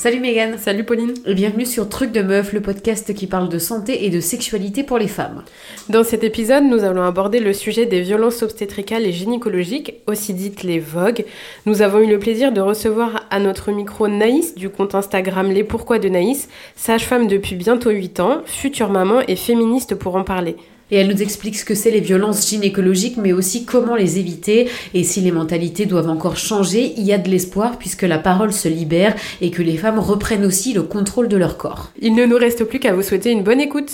Salut Megan. Salut Pauline. Et bienvenue sur Truc de Meuf, le podcast qui parle de santé et de sexualité pour les femmes. Dans cet épisode, nous allons aborder le sujet des violences obstétricales et gynécologiques, aussi dites les VOG. Nous avons eu le plaisir de recevoir à notre micro Naïs du compte Instagram Les Pourquoi de Naïs, sage-femme depuis bientôt 8 ans, future maman et féministe pour en parler et elle nous explique ce que c'est les violences gynécologiques, mais aussi comment les éviter. Et si les mentalités doivent encore changer, il y a de l'espoir puisque la parole se libère et que les femmes reprennent aussi le contrôle de leur corps. Il ne nous reste plus qu'à vous souhaiter une bonne écoute.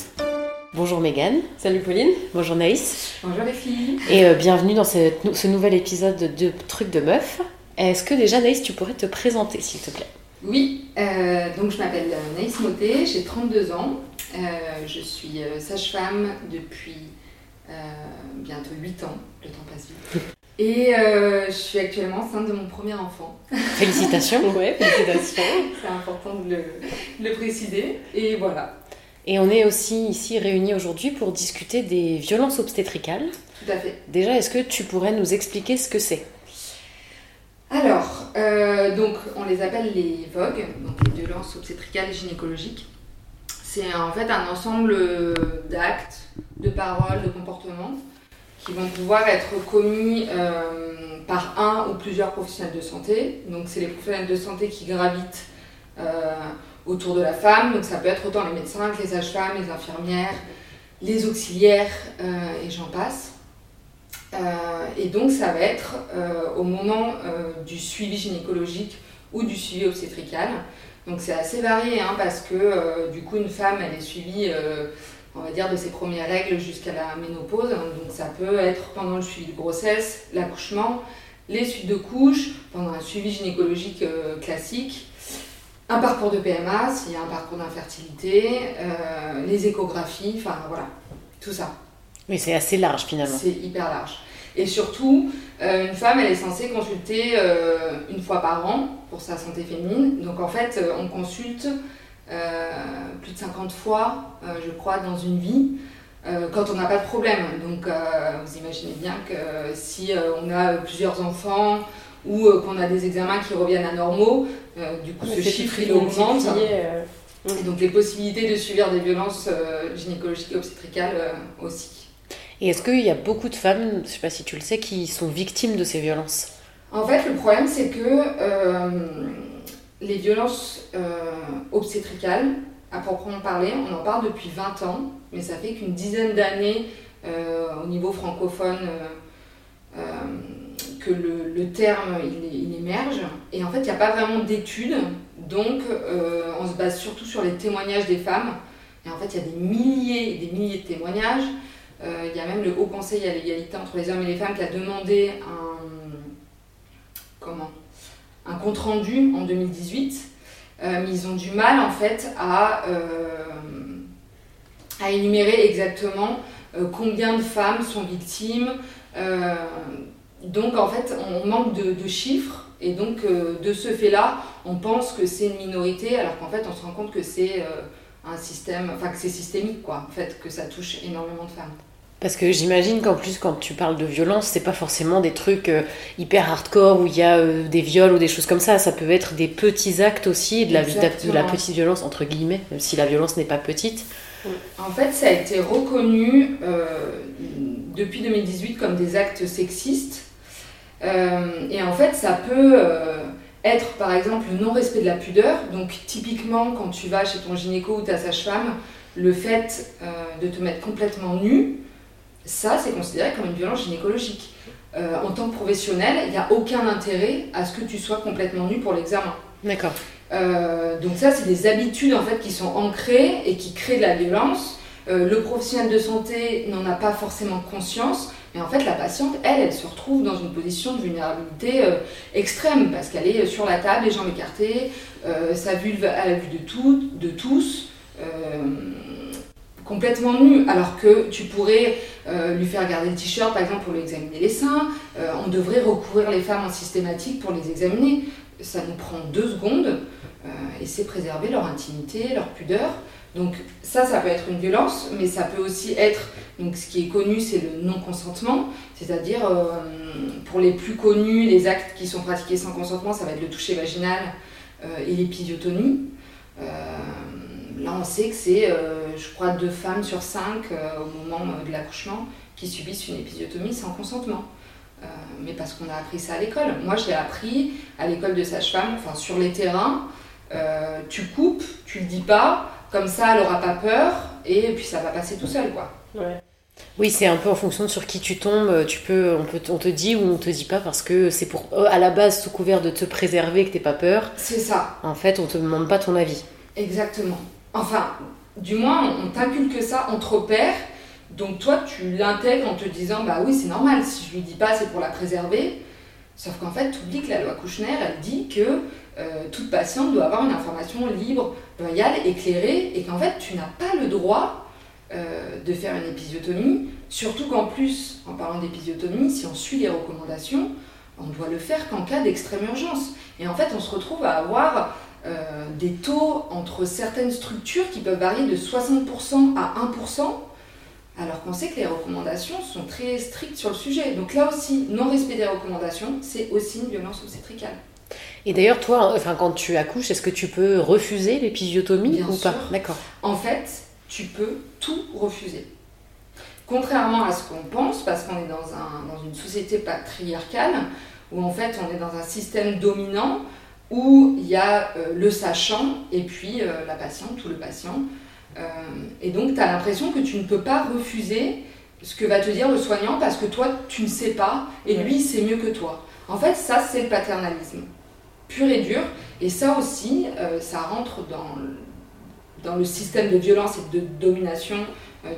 Bonjour Megan. Salut Pauline. Bonjour Naïs. Bonjour les filles. Et euh, bienvenue dans ce, ce nouvel épisode de Trucs de Meuf. Est-ce que déjà Naïs, tu pourrais te présenter s'il te plaît? Oui, euh, donc je m'appelle Naïs Moté, j'ai 32 ans. Euh, je suis euh, sage-femme depuis euh, bientôt 8 ans, le temps passe vite. Et je suis actuellement enceinte de mon premier enfant. Félicitations. ouais, félicitations. C'est important de le, préciser. Et voilà. Et on est aussi ici réunis aujourd'hui pour discuter des violences obstétricales. Tout à fait. Déjà, est-ce que tu pourrais nous expliquer ce que c'est? Alors, donc on les appelle les VOG, donc les violences obstétricales et gynécologiques c'est en fait un ensemble d'actes, de paroles, de comportements qui vont pouvoir être commis euh, par un ou plusieurs professionnels de santé. Donc c'est les professionnels de santé qui gravitent euh, autour de la femme. Donc ça peut être autant les médecins que les sages-femmes, les infirmières, les auxiliaires euh, et j'en passe. et donc ça va être au moment du suivi gynécologique ou du suivi obstétrical. Donc c'est assez varié hein, parce que euh, du coup une femme elle est suivie euh, on va dire de ses premières règles jusqu'à la ménopause. Donc ça peut être pendant le suivi de grossesse, l'accouchement, les suites de couches, pendant un suivi gynécologique euh, classique, un parcours de PMA s'il y a un parcours d'infertilité, les échographies, enfin voilà, tout ça. Oui, c'est assez large finalement. C'est hyper large. Et surtout, une femme, elle est censée consulter une fois par an pour sa santé féminine. Donc en fait, euh, on consulte euh, plus de 50 fois, euh, je crois, dans une vie. quand on n'a pas de problème. Donc, vous imaginez bien que si on a plusieurs enfants ou qu'on a des examens qui reviennent à normaux, du coup, ce chiffre il augmente. Et donc, les possibilités de subir des violences gynécologiques et obstétricales aussi. Et est-ce qu'il y a beaucoup de femmes, je ne sais pas si tu le sais, qui sont victimes de ces violences? En fait, le problème, c'est que euh, les violences euh, obstétricales, à proprement parler, on en parle depuis 20 ans, mais ça fait qu'une dizaine d'années euh, au niveau francophone que le, terme il, émerge. Et en fait, il n'y a pas vraiment d'études, donc on se base surtout sur les témoignages des femmes. Et en fait, il y a des milliers et des milliers de témoignages. Il y a même le Haut Conseil à l'égalité entre les hommes et les femmes qui a demandé un compte rendu en 2018, euh, mais ils ont du mal en fait à, euh, à énumérer exactement euh, combien de femmes sont victimes. donc en fait, on manque de, chiffres et donc de ce fait-là, on pense que c'est une minorité, alors qu'en fait, on se rend compte que c'est un système, enfin que c'est systémique quoi, en fait, que ça touche énormément de femmes. Parce que j'imagine qu'en plus, quand tu parles de violence, c'est pas forcément des trucs euh, hyper hardcore où il y a euh, des viols ou des choses comme ça. Ça peut être des petits actes aussi, de la, de la petite violence, entre guillemets, même si la violence n'est pas petite. En fait, ça a été reconnu euh, depuis 2018 comme des actes sexistes. et en fait, ça peut être par exemple le non-respect de la pudeur. Donc, typiquement, quand tu vas chez ton gynéco ou ta sage-femme, le fait de te mettre complètement nu, ça, c'est considéré comme une violence gynécologique. Euh, en tant que professionnel, il n'y a aucun intérêt à ce que tu sois complètement nu pour l'examen. D'accord. Euh, donc ça, c'est des habitudes en fait qui sont ancrées et qui créent de la violence. Euh, le professionnel de santé n'en a pas forcément conscience, mais en fait, la patiente, elle, elle se retrouve dans une position de vulnérabilité extrême parce qu'elle est sur la table, les jambes écartées, sa vulve à la vue de, tout, de tous complètement nue, alors que tu pourrais euh, lui faire garder le t-shirt, par exemple, pour lui examiner les seins. Euh, on devrait recourir les femmes en systématique pour les examiner. Ça nous prend deux secondes euh, et c'est préserver leur intimité, leur pudeur. Donc ça, ça peut être une violence, mais ça peut aussi être, donc ce qui est connu, c'est le non-consentement, c'est-à-dire pour les plus connus, les actes qui sont pratiqués sans consentement, ça va être le toucher vaginal, et l'épisiotomie. Là, on sait que c'est, je crois, deux femmes sur cinq au moment de l'accouchement qui subissent une épisiotomie sans consentement. mais parce qu'on a appris ça à l'école. Moi, je l'ai appris à l'école de sage-femme, enfin sur les terrains. tu coupes, tu le dis pas, comme ça, elle aura pas peur et puis ça va passer tout seul, quoi. Oui, c'est un peu en fonction de sur qui tu tombes. Tu peux, on, peut, on te dit ou on te dit pas parce que c'est pour euh, à la base sous couvert de te préserver que t'aies pas peur. C'est ça. En fait, on te demande pas ton avis. Exactement. Enfin, du moins, on t'inculque ça entre pairs. Donc toi, tu l'intègres en te disant, bah oui, c'est normal. Si je lui dis pas, c'est pour la préserver. Sauf qu'en fait, tu oublies que la loi Kouchner, elle dit que euh, toute patiente doit avoir une information libre, loyale, éclairée, et qu'en fait, tu n'as pas le droit euh, de faire une épisiotomie, surtout qu'en plus, en parlant d'épisiotomie, si on suit les recommandations, on doit le faire qu'en cas d'extrême urgence. Et en fait, on se retrouve à avoir des taux entre certaines structures qui peuvent varier de 60% à 1%, alors qu'on sait que les recommandations sont très strictes sur le sujet. Donc là aussi, non-respect des recommandations, c'est aussi une violence obstétricale. Et d'ailleurs, toi, enfin, quand tu accouches, est-ce que tu peux refuser l'épisiotomie ou pas D'accord. En fait, tu peux tout refuser. Contrairement à ce qu'on pense, parce qu'on est dans, un, dans une société patriarcale, où en fait on est dans un système dominant, où il y a euh, le sachant et puis euh, la patiente ou le patient. Euh, et donc tu as l'impression que tu ne peux pas refuser ce que va te dire le soignant parce que toi tu ne sais pas et lui c'est mieux que toi. En fait, ça c'est le paternalisme pur et dur. Et ça aussi, ça rentre dans, dans le système de violence et de domination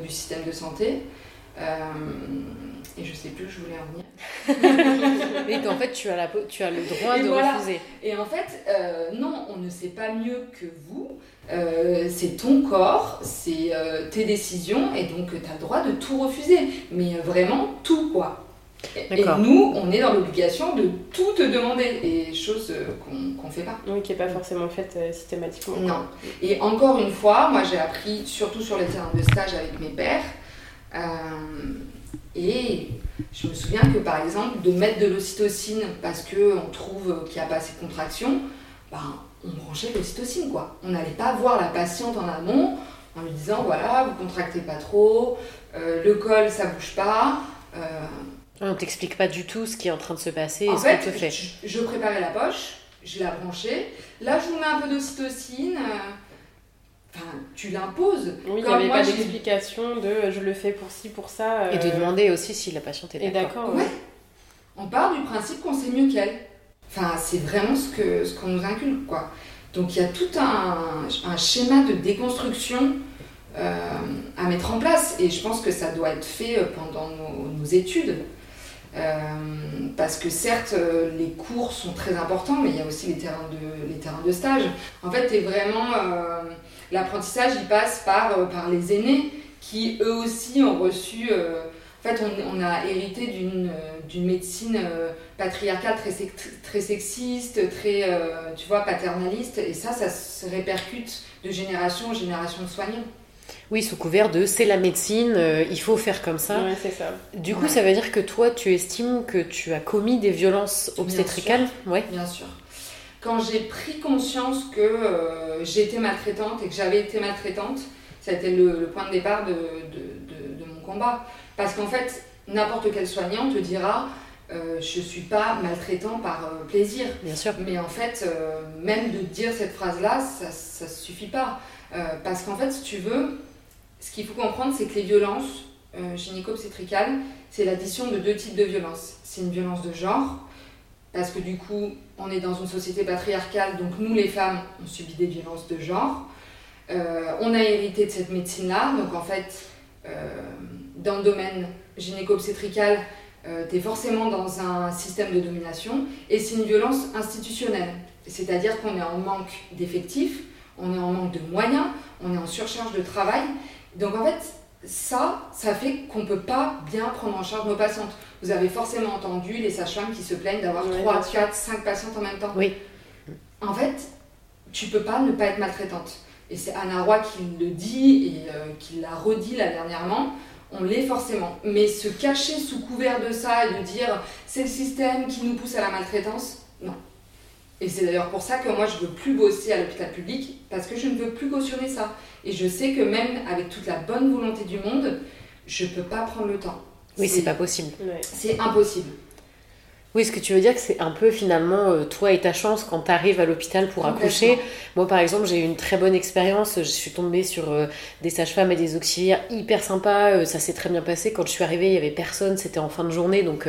du système de santé. Et je sais plus où je voulais en venir. et qu'en fait, tu as, la, tu as le droit de refuser. Et en fait, non, on ne sait pas mieux que vous. c'est ton corps, c'est tes décisions, et donc tu as le droit de tout refuser. Mais vraiment tout, quoi. Et nous, on est dans l'obligation de tout te demander, et chose euh, qu'on ne fait pas. Oui, qui n'est pas forcément faite euh, systématiquement. Non. Et encore une fois, moi j'ai appris, surtout sur les terrains de stage avec mes pères, euh, et je me souviens que par exemple, de mettre de l'ocytocine parce qu'on trouve qu'il n'y a pas assez de contraction, ben, on branchait l'ocytocine quoi. On n'allait pas voir la patiente en amont en lui disant voilà, vous contractez pas trop, le col ça bouge pas. On t'explique pas du tout ce qui est en train de se passer en et fait, ce fait. Je, préparais la poche, je la branchais. Là, je vous mets un peu d'ocytocine. Euh, enfin, tu l'imposes. Oui, il n'y avait pas d'explication de je le fais pour ci, pour ça. Et de euh, demander aussi si la patiente est d'accord. Ouais. On part du principe qu'on sait mieux qu'elle. Enfin, c'est vraiment ce qu'on ce qu'on nous inculque, quoi. Donc, il y a tout un, un schéma de déconstruction euh, à mettre en place. Et je pense que ça doit être fait pendant nos études. Euh, parce que certes, euh, les cours sont très importants, mais il y a aussi les terrains de, les terrains de stage. En fait, es vraiment, euh, l'apprentissage, il passe par, par les aînés qui, eux aussi, ont reçu... en fait, on, a hérité d'une médecine patriarcale très, très sexiste, très, tu vois, paternaliste, et ça, ça se répercute de génération en génération de soignants. Oui, sous couvert de c'est la médecine, euh, il faut faire comme ça. c'est ça. Du coup, ça veut dire que toi, tu estimes que tu as commis des violences obstétricales Bien sûr. Bien sûr. Quand j'ai pris conscience que euh, j'étais maltraitante et que j'avais été maltraitante, ça a été le, point de départ de, de, mon combat. Parce qu'en fait, n'importe quel soignant te dira euh, je ne suis pas maltraitant par plaisir. Bien sûr. Mais en fait, même de dire cette phrase-là, ça ne suffit pas. parce qu'en fait, si tu veux, ce qu'il faut comprendre, c'est que les violences euh, gynéco-obstétricales, c'est l'addition de deux types de violences. C'est une violence de genre, parce que du coup, on est dans une société patriarcale, donc nous, les femmes, on subit des violences de genre. Euh, on a hérité de cette médecine-là, donc en fait, euh, dans le domaine gynéco-obstétrical, tu es forcément dans un système de domination, et c'est une violence institutionnelle. C'est-à-dire qu'on est en manque d'effectifs, on est en manque de moyens, on est en surcharge de travail, donc en fait, ça, ça fait qu'on ne peut pas bien prendre en charge nos patientes. Vous avez forcément entendu les sages-femmes qui se plaignent d'avoir 3, 4, 5 patientes en même temps. Oui. En fait, tu peux pas ne pas être maltraitante. Et c'est Anna Roy qui le dit et euh, qui l'a redit là dernièrement. On l'est forcément. Mais se cacher sous couvert de ça et de dire c'est le système qui nous pousse à la maltraitance, non. Et c'est d'ailleurs pour ça que moi je veux plus bosser à l'hôpital public parce que je ne veux plus cautionner ça. Et je sais que même avec toute la bonne volonté du monde, je peux pas prendre le temps. Oui, c'est pas possible. C'est impossible. Oui, ce que tu veux dire c'est un peu finalement euh, toi et ta chance quand tu arrives à l'hôpital pour accoucher. Moi par exemple, j'ai eu une très bonne expérience. Je suis tombée sur euh, des sages-femmes et des auxiliaires hyper sympas. Euh, ça s'est très bien passé. Quand je suis arrivée, il y avait personne. C'était en fin de journée, donc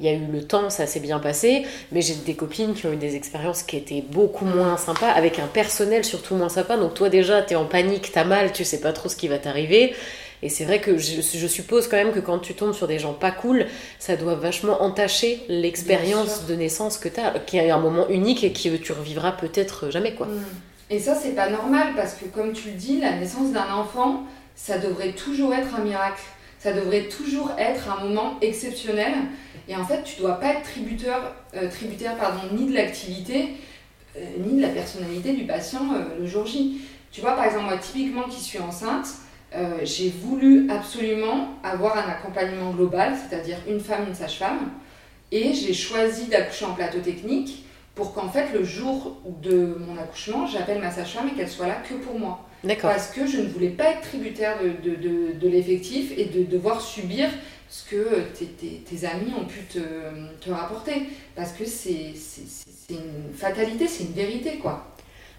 il y a eu le temps, ça s'est bien passé, mais j'ai des copines qui ont eu des expériences qui étaient beaucoup moins sympas, avec un personnel surtout moins sympa. Donc toi déjà, tu es en panique, t'as mal, tu sais pas trop ce qui va t'arriver. Et c'est vrai que je, suppose quand même que quand tu tombes sur des gens pas cool, ça doit vachement entacher l'expérience de naissance que tu as, qui est un moment unique et que tu revivras peut-être jamais. quoi. Mm. Et ça, c'est pas normal parce que, comme tu le dis, la naissance d'un enfant, ça devrait toujours être un miracle. Ça devrait toujours être un moment exceptionnel. Et en fait, tu dois pas être tributaire, euh, tributaire pardon, ni de l'activité, euh, ni de la personnalité du patient euh, le jour J. Tu vois, par exemple, moi, typiquement, qui suis enceinte, j'ai voulu absolument avoir un accompagnement global, c'est-à-dire une femme, une sage-femme, et j'ai choisi d'accoucher en plateau technique pour qu'en fait, le jour de mon accouchement, j'appelle ma sage-femme et qu'elle soit là que pour moi. Parce que je ne voulais pas être tributaire de, de, de, de l'effectif et de devoir subir ce que tes, tes, amis ont pu te, te rapporter. Parce que c'est une fatalité, c'est une vérité, quoi.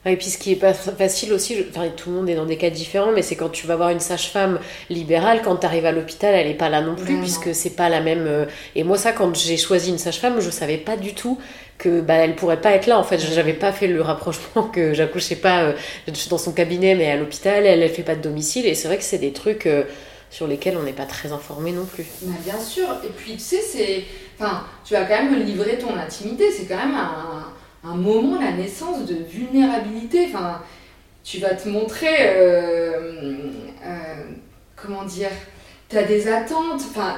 Et puis ce qui est pas facile aussi, enfin, tout le monde est dans des cas différents, mais c'est quand tu vas voir une sage-femme libérale, quand tu arrives à l'hôpital, elle n'est pas là non plus, puisque c'est pas la même. Euh, et moi, ça, quand j'ai choisi une sage-femme, je savais pas du tout que bah, elle pourrait pas être là. En fait, j'avais pas fait le rapprochement que j'accouchais pas euh, dans son cabinet, mais à l'hôpital, elle, elle fait pas de domicile. Et c'est vrai que c'est des trucs. Euh, sur lesquels on n'est pas très informé non plus. Bah, bien sûr, et puis tu sais, c'est, enfin, tu vas quand même livrer ton intimité, c'est quand même un, un, moment, la naissance de vulnérabilité, enfin, tu vas te montrer, euh, euh, comment dire, tu as des attentes, enfin,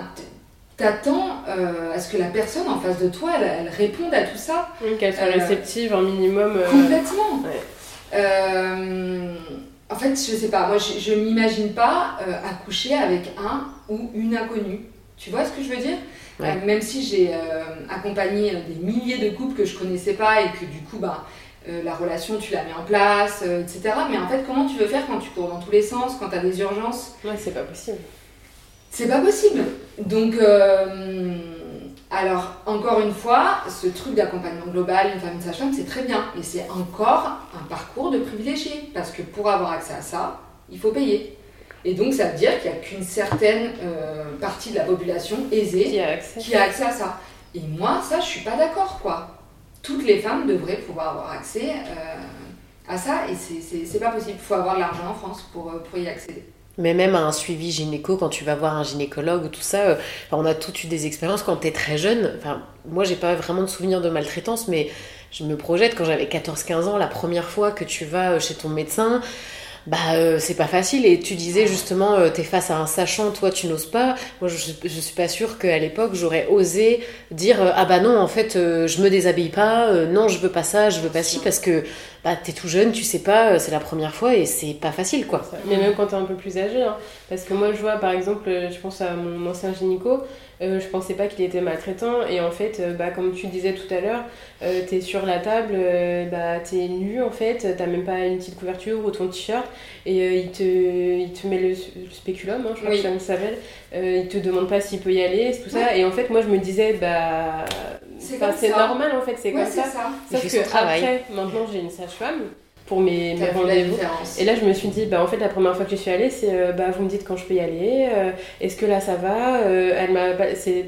t'attends euh, à ce que la personne en face de toi, elle, réponde à tout ça. qu'elle soit réceptive un minimum. Complètement. En fait, je sais pas, moi je, ne m'imagine pas accoucher avec un ou une inconnue. Tu vois ce que je veux dire? Euh, Même si j'ai euh, accompagné des milliers de couples que je connaissais pas et que du coup, bah, la relation, tu la mets en place, etc. Mais en fait, comment tu veux faire quand tu cours dans tous les sens, quand tu as des urgences? Ouais, c'est pas possible. C'est pas possible. Donc, alors, encore une fois, ce truc d'accompagnement global, une famille sage-femme, c'est très bien, mais c'est encore un parcours de privilégié, parce que pour avoir accès à ça, il faut payer. Et donc, ça veut dire qu'il n'y a qu'une certaine euh, partie de la population aisée qui a, accès. à ça. Et moi, ça, je suis pas d'accord, quoi. Toutes les femmes devraient pouvoir avoir accès euh, à ça, et c'est pas possible. Il faut avoir l'argent en France pour, euh, pour y accéder. Mais même à un suivi gynéco, quand tu vas voir un gynécologue ou tout ça, euh, on a toutes eu des expériences quand tu es très jeune. Enfin, moi, j'ai pas vraiment de souvenirs de maltraitance, mais je me projette quand j'avais 14-15 ans, la première fois que tu vas chez ton médecin, bah euh, c'est pas facile. Et tu disais justement euh, t'es face à un sachant toi tu n'oses pas. Moi je, suis pas sûre qu'à l'époque j'aurais osé dire ah bah non en fait je me déshabille pas. Non je veux pas ça je veux pas ci parce que bah t'es tout jeune tu sais pas c'est la première fois et c'est pas facile quoi. Mais même quand t'es un peu plus âgé hein, parce que moi je vois par exemple je pense à mon ancien gynéco euh, je pensais pas qu'il était maltraitant et en fait euh, bah, comme tu disais tout à l'heure euh, tu es sur la table bah, tu es nu en fait t'as même pas une petite couverture ou ton t-shirt et il, te, il te met le, spéculum hein, je crois que ça s'appelle. Il te demande pas s'il peut y aller tout ça. Et en fait moi je me disais bah c'est normal en fait c'est comme ça, ça. sauf que après maintenant j'ai une sage-femme pour mes, mes rendez-vous. Et là, je me suis dit, bah, en fait, la première fois que je suis allée, c'est euh, bah, vous me dites quand je peux y aller, euh, est-ce que là ça va euh, Elle m'a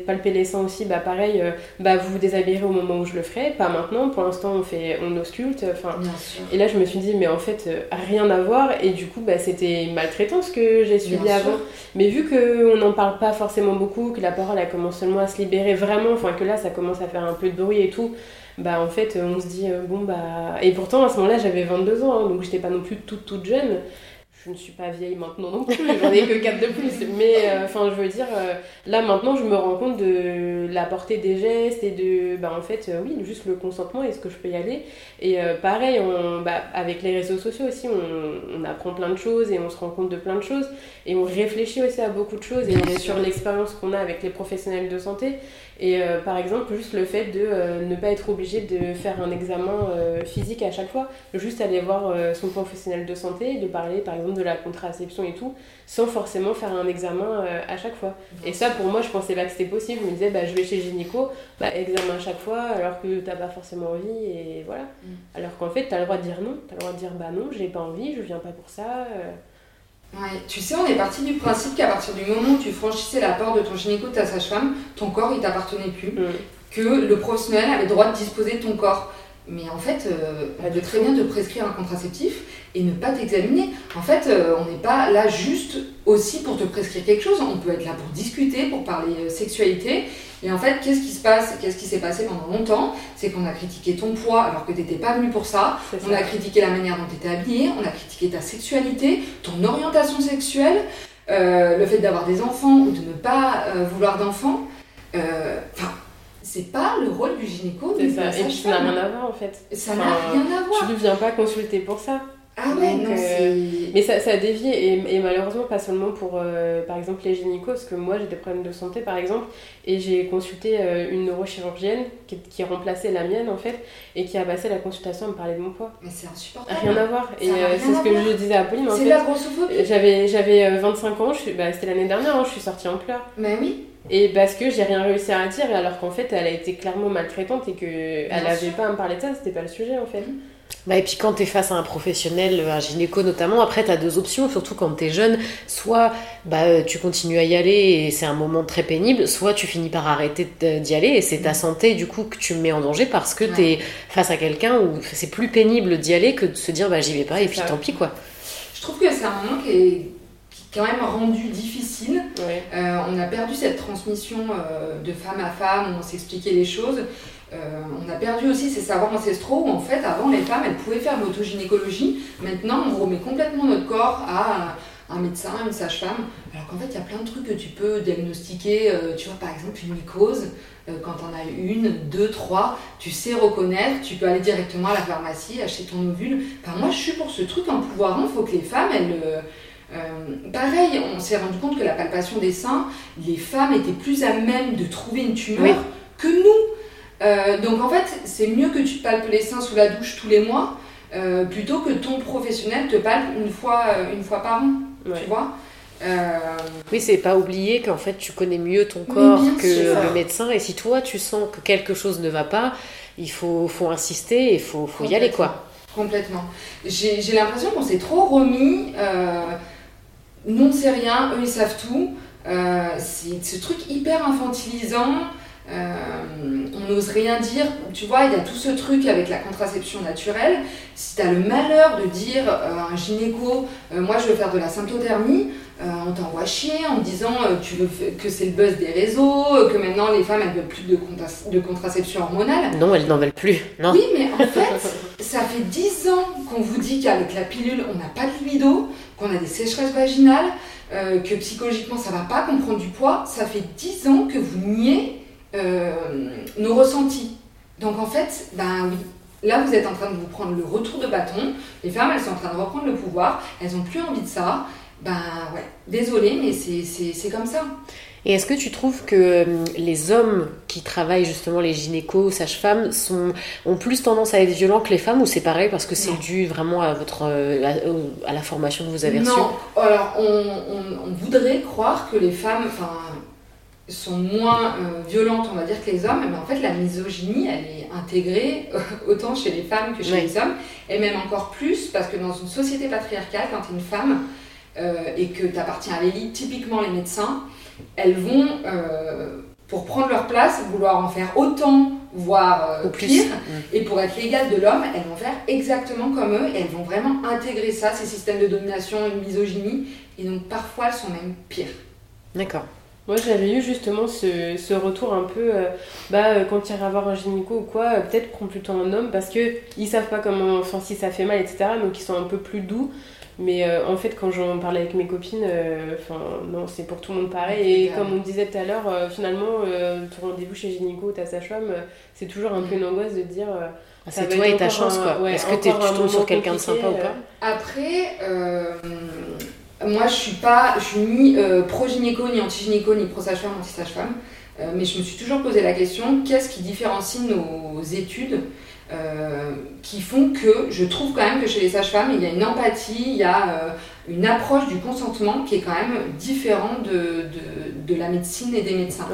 palpé les seins aussi, bah, pareil, bah, vous vous déshabillerez au moment où je le ferai, pas maintenant, pour l'instant on, fait, on ausculte. Et là, je me suis dit, mais en fait, rien à voir, et du coup, bah, c'était maltraitance que j'ai subi avant. Mais vu qu'on n'en parle pas forcément beaucoup, que la parole elle commence seulement à se libérer vraiment, enfin que là ça commence à faire un peu de bruit et tout, bah en fait on se dit euh, bon bah et pourtant à ce moment-là j'avais 22 ans hein, donc j'étais pas non plus toute toute jeune je ne suis pas vieille maintenant non plus, j'en ai que 4 de plus. Mais euh, enfin, je veux dire, euh, là maintenant, je me rends compte de la portée des gestes et de, bah, en fait, euh, oui, juste le consentement, est-ce que je peux y aller Et pareil, on, bah, avec les réseaux sociaux aussi, on, on, apprend plein de choses et on se rend compte de plein de choses et on réfléchit aussi à beaucoup de choses et on est sur l'expérience qu'on a avec les professionnels de santé. Et par exemple, juste le fait de ne pas être obligé de faire un examen physique à chaque fois, juste aller voir son professionnel de santé, de parler par exemple de la contraception et tout, sans forcément faire un examen euh, à chaque fois. Et ça, pour moi, je pensais pas que c'était possible. Je me disais, bah, je vais chez gynéco, bah, examen à chaque fois, alors que t'as pas forcément envie, et voilà. Mm. Alors qu'en fait, tu as le droit de dire non, tu as le droit de dire, bah non, j'ai pas envie, je viens pas pour ça. Ouais, tu sais, on est parti du principe qu'à partir du moment où tu franchissais la porte de ton gynéco, de ta sage-femme, ton corps, il t'appartenait plus. Mm. Que le professionnel avait le droit de disposer de ton corps. Mais en fait, euh, elle veut très bien te prescrire un contraceptif et ne pas t'examiner. En fait, euh, on n'est pas là juste aussi pour te prescrire quelque chose. On peut être là pour discuter, pour parler euh, sexualité. Et en fait, qu'est-ce qui se passe? Qu'est-ce qui s'est passé pendant longtemps? C'est qu'on a critiqué ton poids alors que tu n'étais pas venu pour ça. On a critiqué la manière dont tu étais habillée. On a critiqué ta sexualité, ton orientation sexuelle, le fait d'avoir des enfants ou de ne pas vouloir d'enfants. Enfin c'est pas le rôle du gynéco de ça. Et puis ça n'a rien à voir en fait. Ça n'a rien à voir. Tu ne viens pas consulter pour ça. Ah ouais, non, euh, Mais ça, ça dévie, et, et, malheureusement, pas seulement pour, euh, par exemple, les gynécos, parce que moi, j'ai des problèmes de santé, par exemple, et j'ai consulté euh, une neurochirurgienne qui, qui, remplaçait la mienne, en fait, et qui a passé la consultation à me parler de mon poids. Mais c'est insupportable. Rien à voir. et c'est ce que je disais à Pauline, C'est la grossophobie. J'avais 25 ans, bah, c'était l'année dernière, hein, je suis sortie en pleurs. Mais oui. Et parce que j'ai rien réussi à dire, alors qu'en fait, elle a été clairement maltraitante et qu'elle n'avait pas à me parler de ça, c'était pas le sujet, en fait. Bah et puis quand tu es face à un professionnel, un gynéco notamment, après tu as deux options, surtout quand tu es jeune. Soit bah, tu continues à y aller et c'est un moment très pénible, soit tu finis par arrêter d'y aller et c'est ta mm. santé du coup que tu mets en danger parce que tu es face à quelqu'un où c'est plus pénible d'y aller que de se dire bah j'y vais pas et puis tant pis quoi. Je trouve que c'est un moment qui est quand même rendu difficile. Euh, on a perdu cette transmission euh, de femme à femme où on s'expliquait les choses. Euh, on a perdu aussi ces savoirs ancestraux où en fait avant les femmes elles pouvaient faire l'autogynécologie. Maintenant on remet complètement notre corps à un médecin, une sage-femme. Alors qu'en fait il y a plein de trucs que tu peux diagnostiquer. Tu vois par exemple une mycose, quand on a une, deux, trois, tu sais reconnaître, tu peux aller directement à la pharmacie, acheter ton ovule. Enfin moi je suis pour ce truc en pouvoir, il faut que les femmes elles... pareil, on s'est rendu compte que la palpation des seins, les femmes étaient plus à même de trouver une tumeur que nous. Euh, donc en fait, c'est mieux que tu te palpes les seins sous la douche tous les mois euh, plutôt que ton professionnel te palpe une fois, euh, une fois par an. Tu vois Oui, c'est pas oublier qu'en fait tu connais mieux ton corps que le médecin et si toi tu sens que quelque chose ne va pas, il faut, faut insister et il faut, faut y aller quoi. Complètement. J'ai l'impression qu'on s'est trop remis. Nous on sait rien, eux ils savent tout. c'est ce truc hyper infantilisant. Euh, on n'ose rien dire. Tu vois, il y a tout ce truc avec la contraception naturelle. Si tu as le malheur de dire euh, à un gynéco, euh, moi je veux faire de la symptothermie, on t'envoie chier en disant tu veux que c'est le buzz des réseaux, que maintenant les femmes elles veulent plus de, de contraception hormonale. Non, elles n'en veulent plus. Non. Oui, mais en fait, ça fait 10 ans qu'on vous dit qu'avec la pilule, on n'a pas de libido, qu'on a des sécheresses vaginales, que psychologiquement ça va pas, qu'on prend du poids. Ça fait 10 ans que vous niez euh, nos ressentis. Donc en fait, ben oui, là vous êtes en train de vous prendre le retour de bâton. Les femmes, elles sont en train de reprendre le pouvoir. Elles n'ont plus envie de ça. Ben ouais, désolé, mais c'est comme ça. Et est-ce que tu trouves que euh, les hommes qui travaillent justement les gynécos, sages-femmes, sont, ont plus tendance à être violents que les femmes ou c'est pareil parce que c'est dû vraiment à, votre, euh, à, la formation que vous avez reçue? Non, alors on, on, on, voudrait croire que les femmes, sont moins euh, violentes, on va dire, que les hommes, mais en fait, la misogynie, elle est intégrée autant chez les femmes que chez les hommes, et même encore plus, parce que dans une société patriarcale, quand tu es une femme euh, et que tu appartiens à l'élite, typiquement les médecins, elles vont, euh, pour prendre leur place, vouloir en faire autant, voire pire, mm. et pour être l'égale de l'homme, elles vont faire exactement comme eux, et elles vont vraiment intégrer ça, ces systèmes de domination et de misogynie, et donc parfois elles sont même pires. D'accord. Moi, j'avais eu justement ce, ce, retour un peu, euh, bah, euh, quand tu iras voir un gynéco ou quoi, euh, peut-être prends plutôt un homme parce que ils savent pas comment, enfin, si ça fait mal, etc. Donc, ils sont un peu plus doux. Mais euh, en fait, quand j'en parlais avec mes copines, euh, enfin non, c'est pour tout le monde pareil. Et comme on disait tout à l'heure, euh, finalement, ton rendez-vous chez Gynéco ou ta sage-femme, c'est toujours un peu une angoisse de dire. Ah, c'est toi et ta chance, quoi. Est-ce que tu tombes sur quelqu'un de sympa ou pas Après, moi, je suis pas, je suis ni pro-gynéco, ni anti-gynéco, ni pro-sage-femme, anti-sage-femme. Mais je me suis toujours posé la question qu'est-ce qui différencie nos études euh, qui font que je trouve quand même que chez les sages-femmes, il y a une empathie, il y a euh, une approche du consentement qui est quand même différente de, de, de la médecine et des médecins.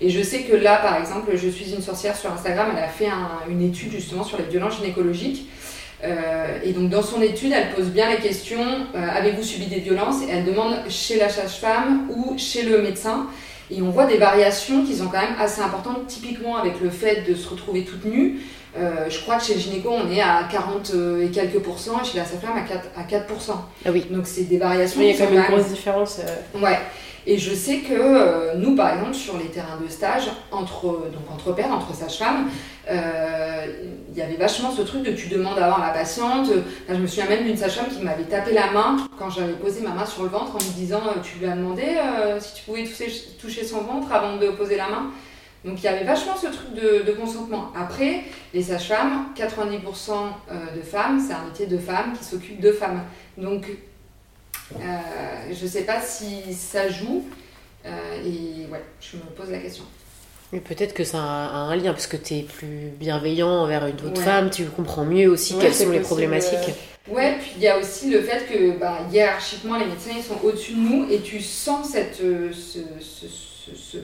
Et je sais que là, par exemple, je suis une sorcière sur Instagram, elle a fait une étude justement sur les violences gynécologiques. Euh, et donc dans son étude, elle pose bien les questions avez-vous subi des violences? Et elle demande chez la sage-femme ou chez le médecin. Et on voit des variations qui sont quand même assez importantes, typiquement avec le fait de se retrouver toute nue. Euh, je crois que chez le gynéco, on est à 40 et quelques pourcents, et chez la sage-femme à 4, à 4 Ah oui. Donc c'est des variations. Il y a quand même une grosse différence. Euh. Ouais. Et je sais que euh, nous, par exemple, sur les terrains de stage, entre, donc entre pairs, entre sages-femmes, il y avait vachement ce truc de tu demandes avant la patiente. je me souviens même d'une sage-femme qui m'avait tapé la main quand j'avais posé ma main sur le ventre en me disant Tu lui as demandé si tu pouvais toucher, son ventre avant de poser la main donc il y avait vachement ce truc de, consentement. Après, les sages-femmes, 90% euh, de femmes, c'est un métier de femmes qui s'occupe de femmes. Donc euh, je ne sais pas si ça joue. Euh, et ouais, je me pose la question. Mais peut-être que ça a un lien, parce que tu es plus bienveillant envers une autre femme, tu comprends mieux aussi quelles sont les problématiques. Ouais, puis il y a aussi le fait que bah, hiérarchiquement, les médecins ils sont au-dessus de nous et tu sens cette, ce, ce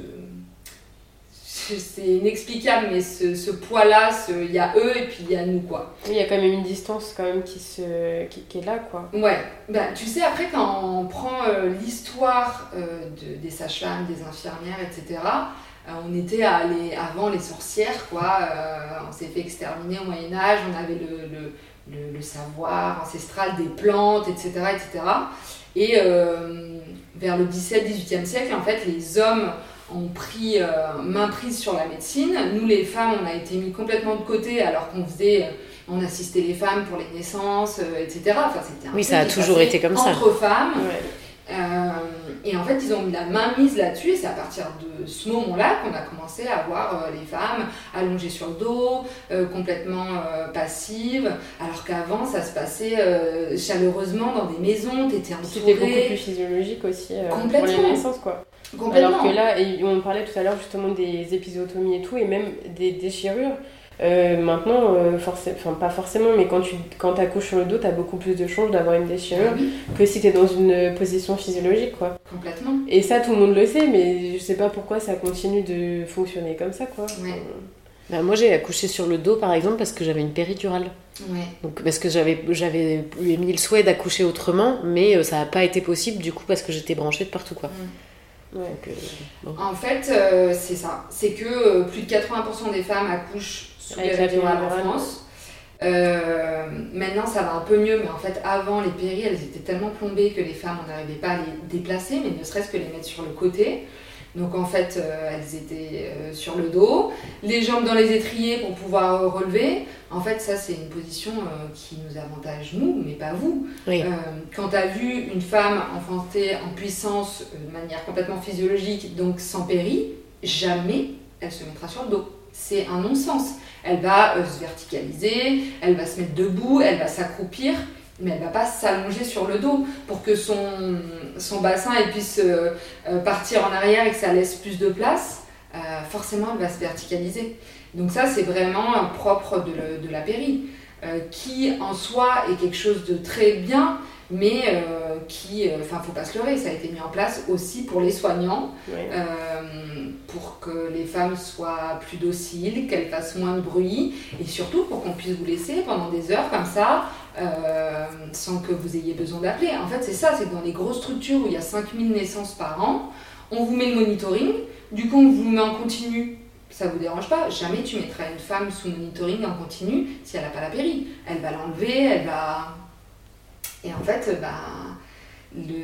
c'est inexplicable, mais ce, poids-là, il y a eux et puis il y a nous, quoi. Il y a quand même une distance quand même qui, se, qui, est là, quoi. Ouais. Bah, tu sais, après, quand on prend euh, l'histoire euh, des sages-femmes, des infirmières, etc., euh, on était à avant les sorcières, quoi. on s'est fait exterminer au Moyen-Âge, on avait le, le, le, savoir ancestral des plantes, etc., etc. Et vers le 17-18e siècle, en fait, les hommes ont pris euh, main prise sur la médecine. Nous, les femmes, on a été mis complètement de côté alors qu'on faisait, euh, on assistait les femmes pour les naissances, euh, etc. Enfin, c'était oui, ça a toujours été comme ça. Entre femmes. et en fait, ils ont mis la main mise là-dessus, et c'est à partir de ce moment-là qu'on a commencé à voir les femmes allongées sur le dos, complètement passives, alors qu'avant, ça se passait chaleureusement dans des maisons, t'étais entourée. C'était beaucoup plus physiologique aussi pour les naissances, quoi. Alors que là, on parlait tout à l'heure justement des épisotomies et tout, et même des déchirures. Euh, maintenant, euh, enfin pas forcément, mais quand tu quand accouches sur le dos, tu as beaucoup plus de chances d'avoir une déchirure ah que si tu es dans une position physiologique. quoi. Complètement. Et ça, tout le monde le sait, mais je sais pas pourquoi ça continue de fonctionner comme ça. quoi. Bah, moi, j'ai accouché sur le dos, par exemple, parce que j'avais une péridurale. Ouais. Donc, parce que j'avais, j'avais mis le souhait d'accoucher autrement, mais euh, ça n'a pas été possible, du coup, parce que j'étais branchée de partout. quoi. Euh, en fait, euh, c'est ça. C'est que euh, plus de 80% des femmes accouchent sous les en France. maintenant, ça va un peu mieux, mais en fait, avant, les péris, elles étaient tellement plombées que les femmes, on n'arrivait pas à les déplacer, mais ne serait-ce que les mettre sur le côté. Donc en fait, euh, elles étaient euh, sur le dos, les jambes dans les étriers pour pouvoir euh, relever. En fait, ça, c'est une position qui nous avantage nous, mais pas vous. quand tu as vu une femme enfanter en puissance de manière complètement physiologique, donc sans péri, jamais elle se mettra sur le dos. C'est un non-sens. Elle va se verticaliser, elle va se mettre debout, elle va s'accroupir mais elle va pas s'allonger sur le dos pour que son, son bassin puisse euh, euh, partir en arrière et que ça laisse plus de place. Euh, forcément, elle va se verticaliser. Donc ça, c'est vraiment propre de, de la péri, qui en soi est quelque chose de très bien, mais qui, enfin, faut pas se leurrer, ça a été mis en place aussi pour les soignants, pour que les femmes soient plus dociles, qu'elles fassent moins de bruit, et surtout pour qu'on puisse vous laisser pendant des heures comme ça, euh, sans que vous ayez besoin d'appeler. En fait, c'est ça, c'est dans les grosses structures où il y a 5000 naissances par an, on vous met le monitoring, du coup on vous met en continu, ça vous dérange pas, jamais tu mettras une femme sous monitoring en continu si elle n'a pas la péri. Elle va l'enlever, elle va... Et en fait, bah,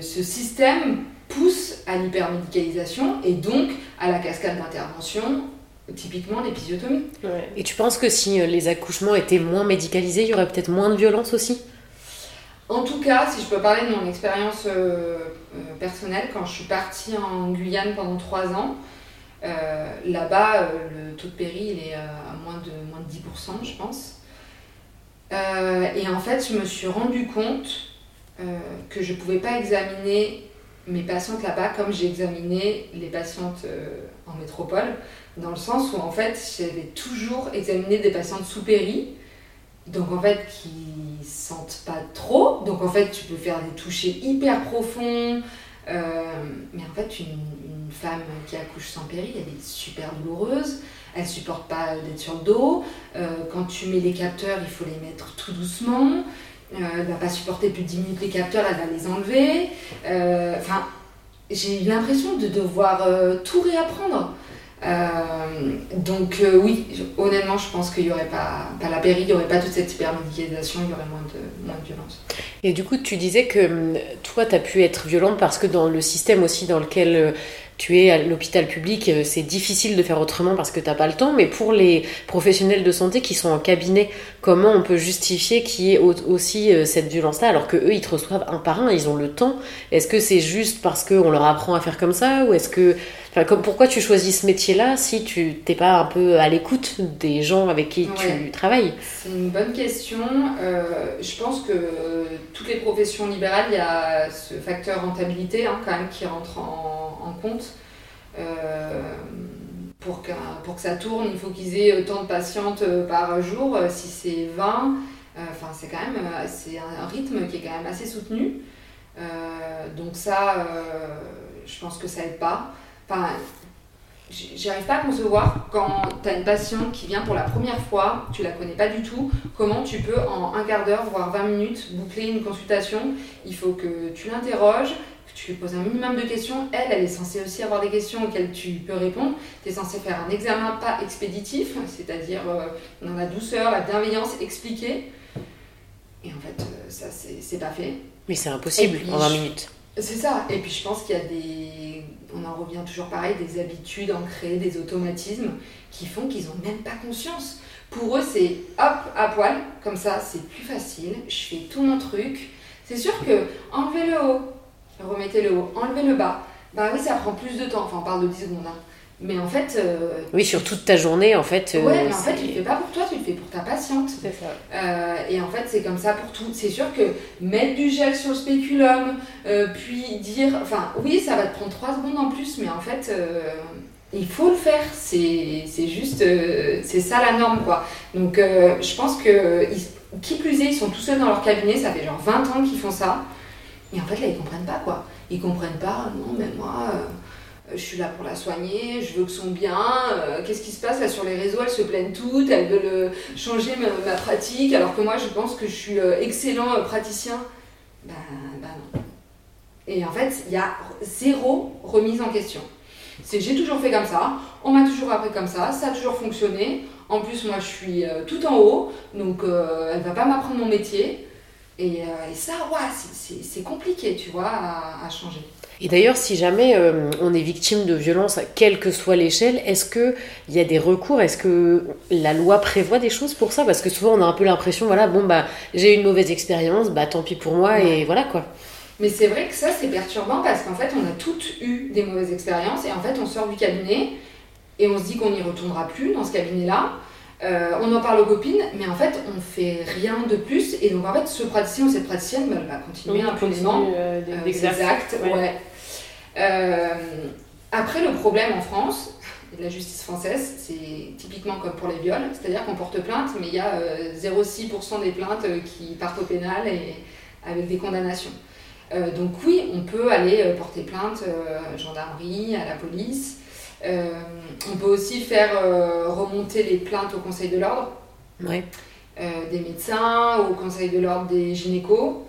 ce système pousse à l'hypermédicalisation et donc à la cascade d'intervention typiquement l'épisiotomie. Et tu penses que si euh, les accouchements étaient moins médicalisés, il y aurait peut-être moins de violence aussi? En tout cas, si je peux parler de mon expérience personnelle, quand je suis partie en Guyane pendant trois ans, là-bas, le taux de péri il est à moins de, moins de 10%, je pense. et en fait, je me suis rendu compte que je ne pouvais pas examiner mes patientes là-bas comme j'ai examiné les patientes en métropole, dans le sens où en fait j'avais toujours examiné des patientes sous péri, donc en fait qui sentent pas trop, donc en fait tu peux faire des touchés hyper profonds, euh, mais en fait une, femme qui accouche sans péri, elle est super douloureuse, elle supporte pas d'être sur le dos, euh, quand tu mets les capteurs il faut les mettre tout doucement, euh, elle va pas supporter plus de 10 minutes les capteurs, elle va les enlever, enfin j'ai eu l'impression de devoir tout réapprendre. Euh, donc euh, oui, honnêtement, je pense qu'il n'y aurait pas, pas la péri, il n'y aurait pas toute cette hypermédicalisation, il y aurait moins de, moins de violence. Et du coup, tu disais que hum, toi, tu as pu être violente parce que dans le système aussi dans lequel euh, tu es à l'hôpital public, euh, c'est difficile de faire autrement parce que tu n'as pas le temps, mais pour les professionnels de santé qui sont en cabinet, comment on peut justifier qu'il y ait aussi euh, cette violence-là alors que eux ils te reçoivent un par un, ils ont le temps Est-ce que c'est juste parce qu'on leur apprend à faire comme ça ou est-ce que. Enfin, comme, pourquoi tu choisis ce métier-là si tu t'es pas un peu à l'écoute des gens avec qui tu travailles? C'est une bonne question. Euh, je pense que toutes les professions libérales, il y a ce facteur rentabilité hein, quand même qui rentre en compte. Euh, pour, que, pour que ça tourne, il faut qu'ils aient autant de patientes euh, par jour. Euh, si c'est 20, enfin c'est quand même un rythme qui est quand même assez soutenu. donc ça, je pense que ça aide pas. Enfin, j'arrive pas à concevoir quand tu as une patiente qui vient pour la première fois, tu la connais pas du tout, comment tu peux en un quart d'heure, voire 20 minutes, boucler une consultation. Il faut que tu l'interroges, tu lui poses un minimum de questions. Elle, elle est censée aussi avoir des questions auxquelles tu peux répondre. Tu es censé faire un examen pas expéditif, c'est-à-dire euh, dans la douceur, la bienveillance, expliquer. Et en fait, euh, ça, c'est pas fait. Mais c'est impossible en 20 minutes. C'est ça. Et puis je pense qu'il y a des. On en revient toujours pareil, des habitudes ancrées, des automatismes qui font qu'ils n'ont même pas conscience. Pour eux, c'est hop, à poil, comme ça, c'est plus facile. Je fais tout mon truc. C'est sûr que enlever le haut, remettez le haut, enlevez le bas. Bah oui, ça prend plus de temps. Enfin, on parle de 10 secondes. Hein. Mais en fait. Euh, oui, sur toute ta journée, en fait. Euh, ouais, mais en fait, tu le fais pas pour toi, tu le fais pour ta patiente. C'est ça. Euh, et en fait, c'est comme ça pour tout. C'est sûr que mettre du gel sur le spéculum, puis dire. Enfin, oui, ça va te prendre 3 secondes en plus, mais en fait. il faut le faire, c'est juste, c'est ça la norme quoi. Donc je pense que, qui plus est, ils sont tout seuls dans leur cabinet, ça fait genre 20 ans qu'ils font ça. Et en fait, là, ils comprennent pas, quoi. Ils comprennent pas, non, mais moi, euh, je suis là pour la soigner, je veux que son bien. Euh, qu'est-ce qui se passe là sur les réseaux Elles se plaignent toutes, elles veulent euh, changer ma, pratique, alors que moi, je pense que je suis excellent praticien. Ben, ben non. Et en fait, il y a zéro remise en question. C'est j'ai toujours fait comme ça, on m'a toujours appris comme ça, ça a toujours fonctionné. En plus, moi, je suis tout en haut, donc elle va pas m'apprendre mon métier. Et, euh, et ça, ouais, c'est compliqué, tu vois, à, changer. Et d'ailleurs, si jamais euh, on est victime de violence, quelle que soit l'échelle, est-ce qu'il y a des recours? Est-ce que la loi prévoit des choses pour ça? Parce que souvent, on a un peu l'impression, voilà, bon, bah, j'ai une mauvaise expérience, bah, tant pis pour moi, et voilà quoi. Mais c'est vrai que ça, c'est perturbant parce qu'en fait, on a toutes eu des mauvaises expériences et en fait, on sort du cabinet et on se dit qu'on n'y retournera plus dans ce cabinet-là. Euh, on en parle aux copines, mais en fait, on fait rien de plus. Et donc, en fait, ce praticien ou cette praticienne bah, va continuer impunément euh, des, actes. Euh, après, le problème en France, et la justice française, c'est typiquement comme pour les viols, c'est-à-dire qu'on porte plainte, mais il y a 0,6% des plaintes qui partent au pénal et avec des condamnations. donc oui, on peut aller porter plainte à la gendarmerie, à la police. Euh, on peut aussi faire euh, remonter les plaintes au Conseil de l'ordre. Euh, des médecins, au Conseil de l'ordre des gynécos.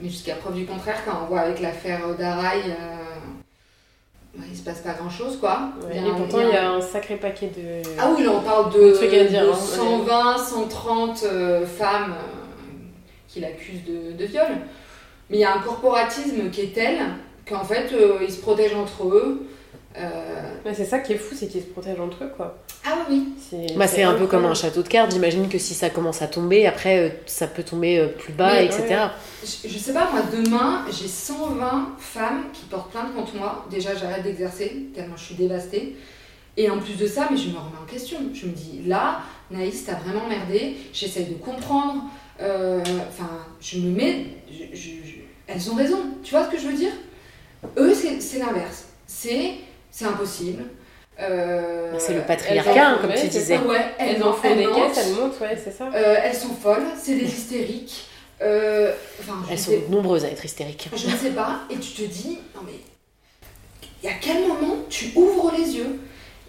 Mais jusqu'à preuve du contraire, quand on voit avec l'affaire d'Araï, bah, il se passe pas grand chose quoi. et pourtant il y, a un sacré paquet de. Ah oui, là on parle de, 120, 130 femmes qui l'accusent de, viol. Mais il y a un corporatisme qui est tel qu'en fait ils se protègent entre eux. Euh... c'est ça qui est fou, c'est qu'ils se protègent entre eux, quoi. Ah oui. C'est bah, un peu comme un château de cartes. J'imagine que si ça commence à tomber, après, euh, ça peut tomber euh, plus bas, etc. Je, je, sais pas, moi, demain, j'ai 120 femmes qui portent plainte contre moi. Déjà, j'arrête d'exercer, tellement je suis dévastée. Et en plus de ça, mais je me remets en question. Je me dis, là, Naïs, t'as vraiment merdé. J'essaye de comprendre. Euh, enfin, je me mets. elles ont raison. Tu vois ce que je veux dire? Eux, c'est l'inverse. C'est c'est impossible. Euh, c'est le patriarcat, hein, comme tu disais. elles, en font des caisses, elles montent, ouais, c'est ça. Euh, elles sont folles, c'est des hystériques. Euh, elles sont nombreuses à être hystériques. Je ne sais pas, et tu te dis, non mais, il y a quel moment tu ouvres les yeux?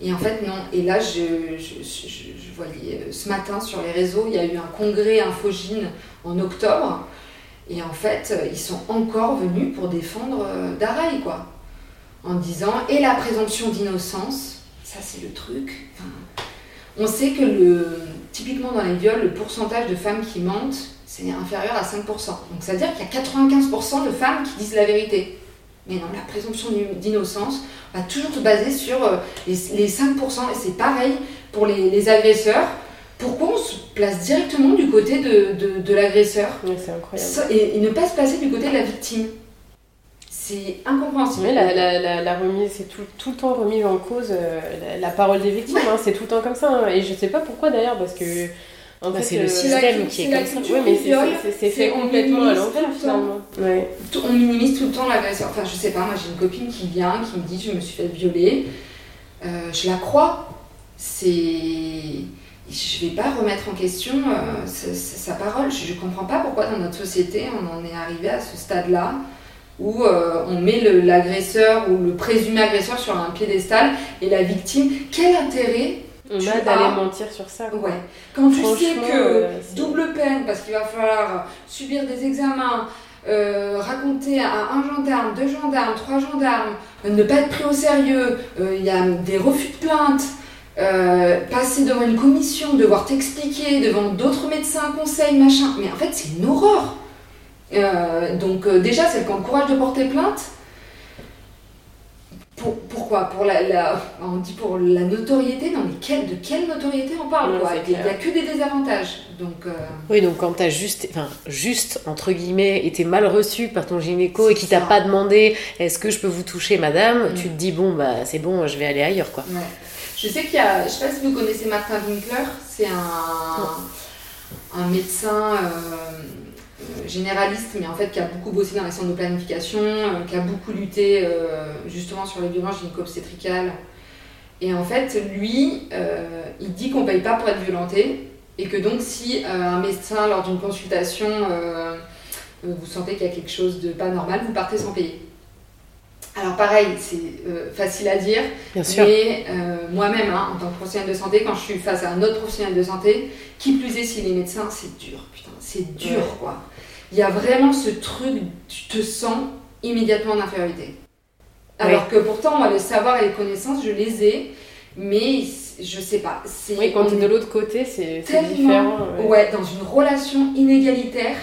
Et en fait, non. Et là, je, je, je, je voyais ce matin sur les réseaux, il y a eu un congrès Infogine en octobre. Et en fait, ils sont encore venus pour défendre Daraï, quoi en disant et la présomption d'innocence, ça c'est le truc. on sait que le, typiquement dans les viols, le pourcentage de femmes qui mentent, c'est inférieur à 5%. Donc ça veut dire qu'il y a 95% de femmes qui disent la vérité. Mais non, la présomption d'innocence va toujours se baser sur euh, les, 5%. Et c'est pareil pour les, agresseurs. Pourquoi on se place directement du côté de, de, l'agresseur? C'est incroyable. et ne pas se placer du côté de la victime c'est incompréhensible. la, la, la, remise, c'est tout, tout, le temps remis en cause euh, la, parole des victimes, hein, c'est tout le temps comme ça. Hein. et je sais pas pourquoi d'ailleurs, parce que. En bah, c'est le euh, système qui est, comme ça. Oui, mais c'est fait complètement à l'envers finalement. Ouais. On minimise tout le temps l'agresseur. Enfin, je sais pas, moi j'ai une copine qui vient, qui me dit Je me suis fait violer. Euh, je la crois. C'est. Je vais pas remettre en question sa, parole. Je, je comprends pas pourquoi dans notre société on en est arrivé à ce stade-là où euh, on met l'agresseur ou le présumé agresseur sur un piédestal et la victime, quel intérêt on a d'aller mentir sur ça. Ouais. Quand tu sais que euh, double peine, parce qu'il va falloir subir des examens, euh, raconter à un gendarme, deux gendarmes, trois gendarmes, ne pas être pris au sérieux, il y a des refus de plainte, passer devant une commission, devoir t'expliquer devant d'autres médecins, conseils, machin. Mais en fait, c'est une horreur. Euh, donc euh, déjà, celle qui a le courage de porter plainte, pour, pourquoi? Pour la, On dit pour la notoriété, non mais de quelle notoriété on parle Il n'y a, que des désavantages. Donc, euh, Oui, donc quand tu as juste, enfin, juste, entre guillemets, été mal reçu par ton gynéco et qui t'a pas demandé est-ce que je peux vous toucher madame, mm. tu te dis bon, bah c'est bon, je vais aller ailleurs. quoi. Je sais qu'il y a, je sais pas si vous connaissez Martin Winkler, c'est un, un médecin euh, généraliste, mais en fait qui a beaucoup bossé dans les centres de planification, euh, qui a beaucoup lutté euh, justement sur les violences gynéco-obstétricales. Et en fait, lui, il dit qu'on paye pas pour être violenté, et que donc si un médecin, lors d'une consultation, vous sentez qu'il y a quelque chose de pas normal, vous partez sans payer. Alors pareil, c'est facile à dire, mais moi-même, hein, en tant que professionnel de santé, quand je suis face à un autre professionnel de santé, qui plus est s'il est médecin, c'est dur, putain, c'est dur quoi il y a vraiment ce truc, tu te sens immédiatement en infériorité. Alors que pourtant, moi, le savoir et les connaissances, je les ai, mais je sais pas. Oui, quand tu es de l'autre côté, c'est différent. ouais, dans une relation inégalitaire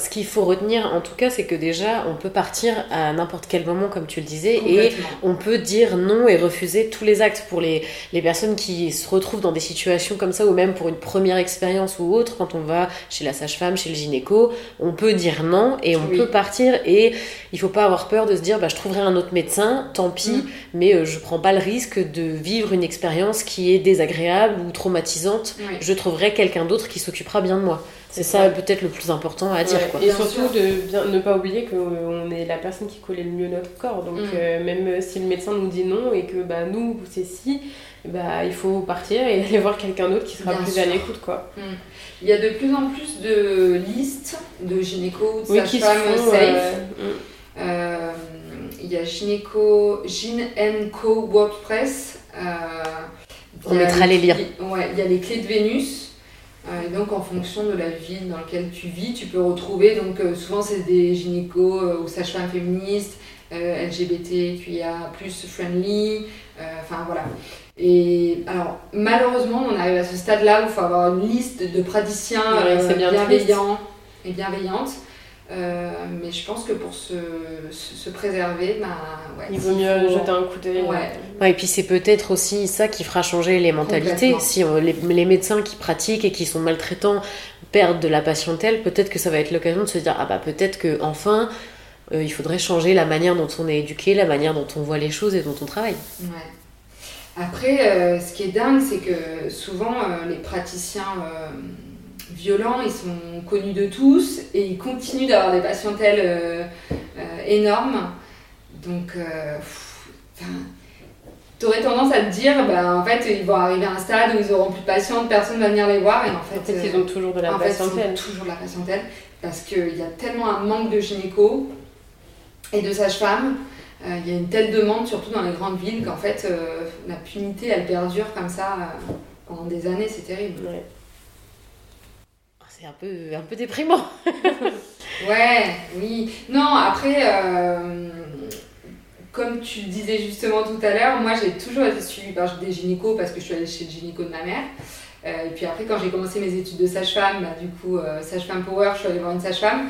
ce qu'il faut retenir, en tout cas, c'est que déjà, on peut partir à n'importe quel moment, comme tu le disais, et on peut dire non et refuser tous les actes pour les, les, personnes qui se retrouvent dans des situations comme ça, ou même pour une première expérience ou autre, quand on va chez la sage-femme, chez le gynéco, on peut dire non et on peut partir. Et il faut pas avoir peur de se dire, bah, je trouverai un autre médecin, tant pis, mm. mais euh, je prends pas le risque de vivre une expérience qui est désagréable ou traumatisante. Je trouverai quelqu'un d'autre qui s'occupera bien de moi. C'est ça peut-être le plus important à dire. Et surtout de bien, ne pas oublier qu'on est la personne qui connaît le mieux notre corps. Donc mm. euh, même si le médecin nous dit non et que bah, nous c'est si, bah, il faut partir et aller voir quelqu'un d'autre qui sera plus à l'écoute. quoi. Mm. Il y a de plus en plus de listes de gynéco, de sage-femme safe. Euh, mm. euh, il y a gynéco, Gyn WordPress. On mettra les liens. Ouais, il y a les clés de Vénus. Euh, et donc en fonction de la ville dans laquelle tu vis, tu peux retrouver, donc euh, souvent c'est des gynécos euh, ou sages-femmes féministes, LGBT, QIA, plus friendly, enfin voilà. Et alors malheureusement on arrive à ce stade-là où il faut avoir une liste de praticiens bienveillants et bienveillantes. Euh, mais je pense que pour se, se, préserver, ben, ouais, il vaut mieux jeter un coup d'œil. Ouais. et puis c'est peut-être aussi ça qui fera changer les mentalités. Si les, les, médecins qui pratiquent et qui sont maltraitants perdent de la patientèle, peut-être que ça va être l'occasion de se dire ah bah peut-être que enfin euh, il faudrait changer la manière dont on est éduqué, la manière dont on voit les choses et dont on travaille. Ouais. Après, euh, ce qui est dingue, c'est que souvent les praticiens violents, ils sont connus de tous et ils continuent d'avoir des patientèles euh, euh, énormes. Donc, euh, tu aurais tendance à te dire, bah, en fait, ils vont arriver à un stade où ils auront plus de patients, personne ne va venir les voir. Et en fait, ils ont toujours de la patientèle. toujours de la patientèle parce qu'il y a tellement un manque de gynéco et de sages-femmes. Il y a une telle demande, surtout dans les grandes villes, qu'en fait, la punité, elle perdure comme ça pendant des années. C'est terrible c'est un peu, un peu déprimant. ouais, oui. Non, après, euh, comme tu disais justement tout à l'heure, moi j'ai toujours été suivie par des gynécos parce que je suis allée chez le gynéco de ma mère. Euh, et puis après, quand j'ai commencé mes études de sage-femme, bah, du coup, euh, sage-femme power, je suis allée voir une sage-femme.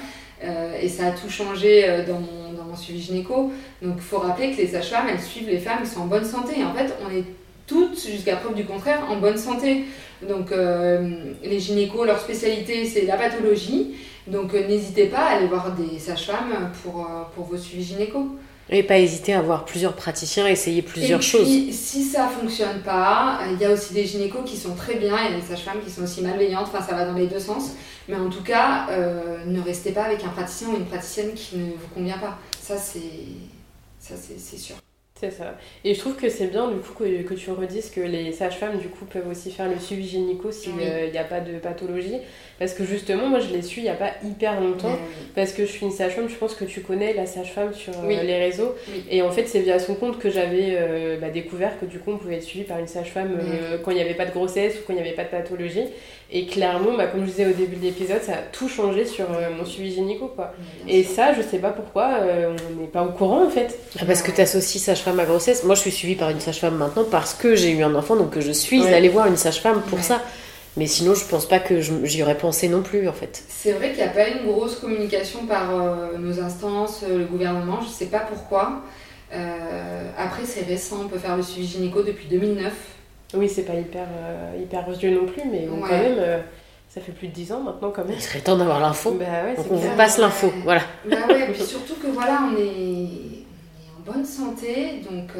et ça a tout changé dans mon, dans mon suivi gynéco. Donc il faut rappeler que les sages-femmes, elles suivent les femmes qui sont en bonne santé. Et en fait, on est toutes, jusqu'à preuve du contraire, en bonne santé. Donc euh, les gynécos, leur spécialité, c'est la pathologie. Donc euh, n'hésitez pas à aller voir des sages-femmes pour, euh, pour vos suivis gynéco. Et pas hésiter à voir plusieurs praticiens, essayer plusieurs et puis, Si ça fonctionne pas, il y a aussi des gynécos qui sont très bien, il y a des sages-femmes qui sont aussi malveillantes, enfin ça va dans les deux sens. Mais en tout cas, ne restez pas avec un praticien ou une praticienne qui ne vous convient pas. Ça, c'est sûr. C'est ça. Et je trouve que c'est bien du coup que, que, tu redises que les sages-femmes du coup peuvent aussi faire le suivi gynéco s'il n'y a pas de pathologie. Parce que justement, moi je les suis il n'y a pas hyper longtemps. Parce que je suis une sage-femme, je pense que tu connais la sage-femme sur euh, les réseaux. Et en fait, c'est via son compte que j'avais euh, bah, découvert que du coup on pouvait être suivi par une sage-femme euh, quand il n'y avait pas de grossesse ou quand il n'y avait pas de pathologie. Et clairement, bah, comme je disais au début de l'épisode, ça a tout changé sur mon suivi gynéco. Quoi. Et ça, je sais pas pourquoi, on n'est pas au courant en fait. Ah, parce que tu associes sage-femme à grossesse. Moi, je suis suivie par une sage-femme maintenant parce que j'ai eu un enfant, donc je suis allée voir une sage-femme pour ça. Mais sinon, je pense pas que j'y aurais pensé non plus, en fait. C'est vrai qu'il n'y a pas une grosse communication par euh, nos instances, euh, le gouvernement, je sais pas pourquoi. Euh, après, c'est récent, on peut faire le suivi gynéco depuis 2009. Oui, c'est pas hyper, hyper vieux non plus, mais quand même, ça fait plus de 10 ans maintenant, quand même. Il serait temps d'avoir l'info. Bah Donc on vous passe l'info, voilà. Bah ouais, puis surtout que voilà, on est, on est en bonne santé, donc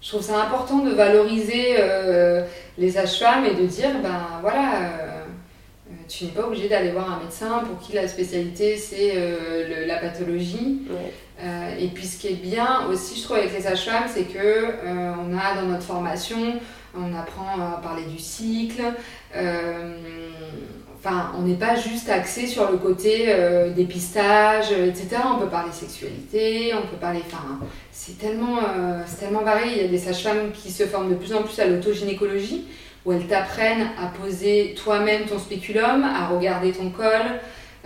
je trouve ça important de valoriser euh, les sages-femmes et de dire, ben voilà, euh, euh, tu n'es pas obligé d'aller voir un médecin pour qui la spécialité c'est la pathologie. et puis ce qui est bien aussi, je trouve, avec les sages-femmes, c'est que on a dans notre formation, on apprend à parler du cycle. Enfin, on n'est pas juste axé sur le côté dépistage, etc. On peut parler sexualité, on peut parler. Enfin, c'est tellement, euh, tellement varié. Il y a des sages-femmes qui se forment de plus en plus à l'autogynécologie, où elles t'apprennent à poser toi-même ton spéculum, à regarder ton col,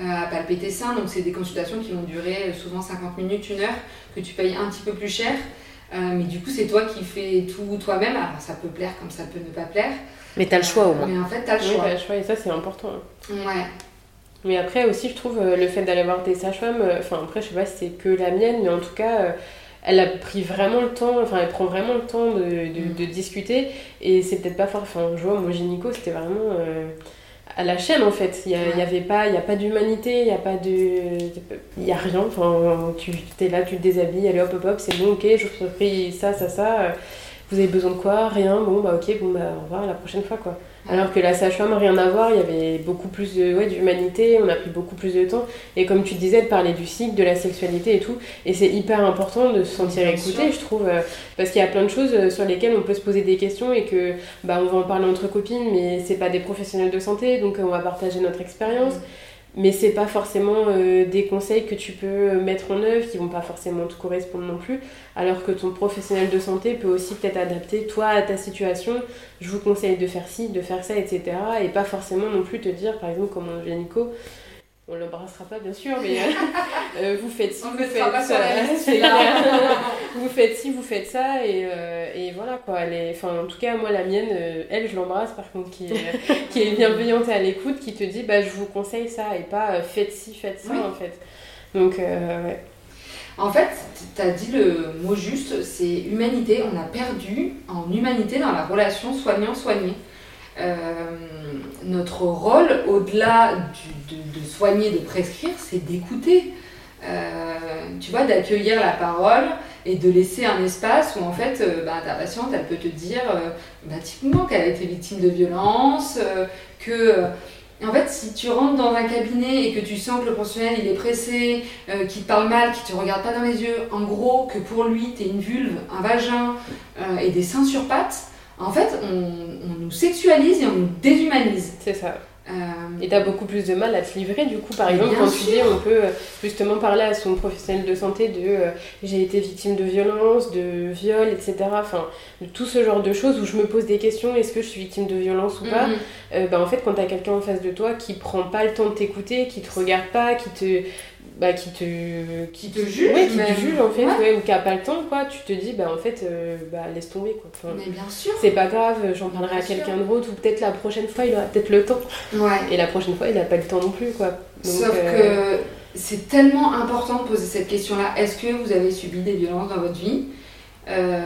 euh, à palper tes seins. Donc, c'est des consultations qui vont durer euh, souvent 50 minutes, une heure, que tu payes un petit peu plus cher. mais du coup, c'est toi qui fais tout toi-même. Alors, ça peut plaire comme ça peut ne pas plaire. Mais tu as le choix au moins. Mais en fait, tu as le choix. le choix. Et ça, c'est important. Ouais. Mais après aussi, je trouve le fait d'aller voir des sages-femmes, enfin après, je sais pas si c'est que la mienne, mais en tout cas, elle a pris vraiment le temps, enfin elle prend vraiment le temps de, de, discuter. Et c'est peut-être pas fort, enfin je vois mon gynéco c'était vraiment euh, à la chaîne en fait, il n'y avait pas, il y a pas d'humanité, il n'y a pas de, il y a rien, enfin tu es là, tu te déshabilles, allez hop hop hop, c'est bon ok, je vous prie ça, ça, ça, vous avez besoin de quoi, rien, bon bah ok, bon bah au revoir la prochaine fois quoi. Alors que la sage-femme, rien à voir, il y avait beaucoup plus de, ouais, d'humanité, on a pris beaucoup plus de temps. Et comme tu disais, de parler du cycle, de la sexualité et tout. Et c'est hyper important de se sentir écouté, je trouve. Euh, parce qu'il y a plein de choses euh, sur lesquelles on peut se poser des questions et que bah, on va en parler entre copines, mais c'est pas des professionnels de santé, donc on va partager notre expérience mais c'est pas forcément euh, des conseils que tu peux mettre en œuvre qui vont pas forcément te correspondre non plus. Alors que ton professionnel de santé peut aussi peut-être adapter toi à ta situation. Je vous conseille de faire ci de faire ça etc et pas forcément non plus te dire par exemple comme un gynéco on l'embrassera pas bien sûr, mais euh, vous faites ci, On vous faites ça, vous faites ci, vous faites ça, et, euh, et voilà quoi. Elle est, enfin, en tout cas, moi la mienne, euh, elle, je l'embrasse par contre, qui est, qui est bienveillante et à l'écoute, qui te dit, bah je vous conseille ça, et pas euh, faites ci, faites ça Oui. en fait. Donc, euh, ouais. En fait, tu as dit le mot juste, c'est humanité. On a perdu en humanité dans la relation soignant-soigné. Euh, notre rôle, au-delà de, soigner, de prescrire, c'est d'écouter. Euh, tu vois, d'accueillir la parole et de laisser un espace où en fait euh, bah, ta patiente elle peut te dire euh, bah, qu'elle a été victime de violence, que en fait si tu rentres dans un cabinet et que tu sens que le professionnel il est pressé, euh, qui te parle mal, qui te regarde pas dans les yeux, en gros que pour lui t'es une vulve, un vagin et des seins sur pattes, en fait on, on nous sexualise et on nous déshumanise. c'est ça. Euh, Et t'as beaucoup plus de mal à te livrer du coup par Mais exemple quand tu dis on peut euh, justement parler à son professionnel de santé de euh, j'ai été victime de violence, de viol, etc. Enfin de tout ce genre de choses où je me pose des questions est-ce que je suis victime de violence ou pas? Euh, bah, En fait quand t'as quelqu'un en face de toi qui prend pas le temps de t'écouter, qui te regarde pas, qui te bah, qui te Qui te juge, ouais, qui même. te juge en fait Ouais. ouais, ou qui a pas le temps quoi tu te dis bah en fait euh, bah laisse tomber quoi Enfin, Mais bien sûr. c'est pas grave j'en parlerai à quelqu'un d'autre ou peut-être la prochaine fois il aura peut-être le temps et la prochaine fois il a pas le temps non plus quoi Donc, Sauf euh, que c'est tellement important de poser cette question-là. Est-ce que vous avez subi des violences dans votre vie? Euh,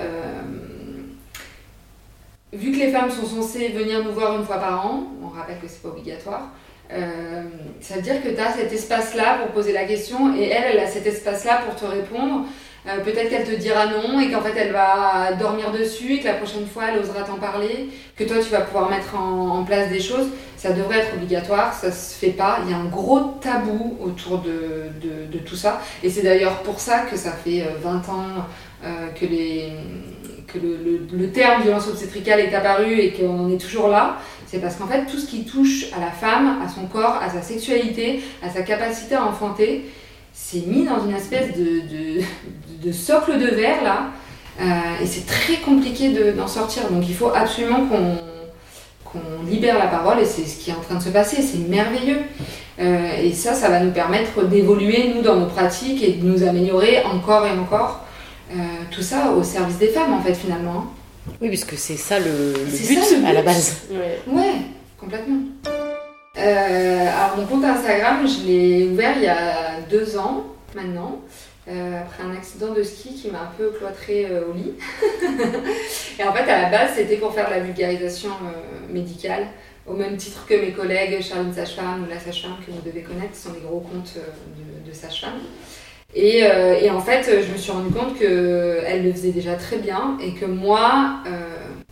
Vu que les femmes sont censées venir nous voir une fois par an, on rappelle que c'est pas obligatoire, euh, ça veut dire que tu as cet espace-là pour poser la question et elle, elle a cet espace-là pour te répondre. Euh, Peut-être qu'elle te dira non et qu'en fait elle va dormir dessus et que la prochaine fois elle osera t'en parler, que toi tu vas pouvoir mettre en, place des choses. Ça devrait être obligatoire, ça se fait pas. Il y a un gros tabou autour de, de, tout ça. Et c'est d'ailleurs pour ça que ça fait euh, 20 ans euh, que, les, que le- le terme violence obstétricale est apparu et qu'on en est toujours là. C'est parce qu'en fait, tout ce qui touche à la femme, à son corps, à sa sexualité, à sa capacité à enfanter, c'est mis dans une espèce de, socle de verre là. Euh, et c'est très compliqué de- d'en sortir. Donc il faut absolument qu'on libère la parole et c'est ce qui est en train de se passer. C'est merveilleux. Euh, et ça, ça va nous permettre d'évoluer, nous, dans nos pratiques et de nous améliorer encore et encore. Euh, tout ça au service des femmes, en fait, finalement. Oui, puisque c'est ça le, but, ça, le à la base. ouais. Ouais, complètement. Euh, alors, mon compte Instagram, je l'ai ouvert il y a deux ans maintenant, euh, après un accident de ski qui m'a un peu cloîtré euh, au lit. et en fait, à la base, c'était pour faire de la vulgarisation médicale, au même titre que mes collègues Charline Sage-Femme ou La Sage-Femme que vous devez connaître, qui sont des gros comptes de, de Sage-Femme. Et, euh, et en fait, je me suis rendu compte qu'elle le faisait déjà très bien et que moi, euh,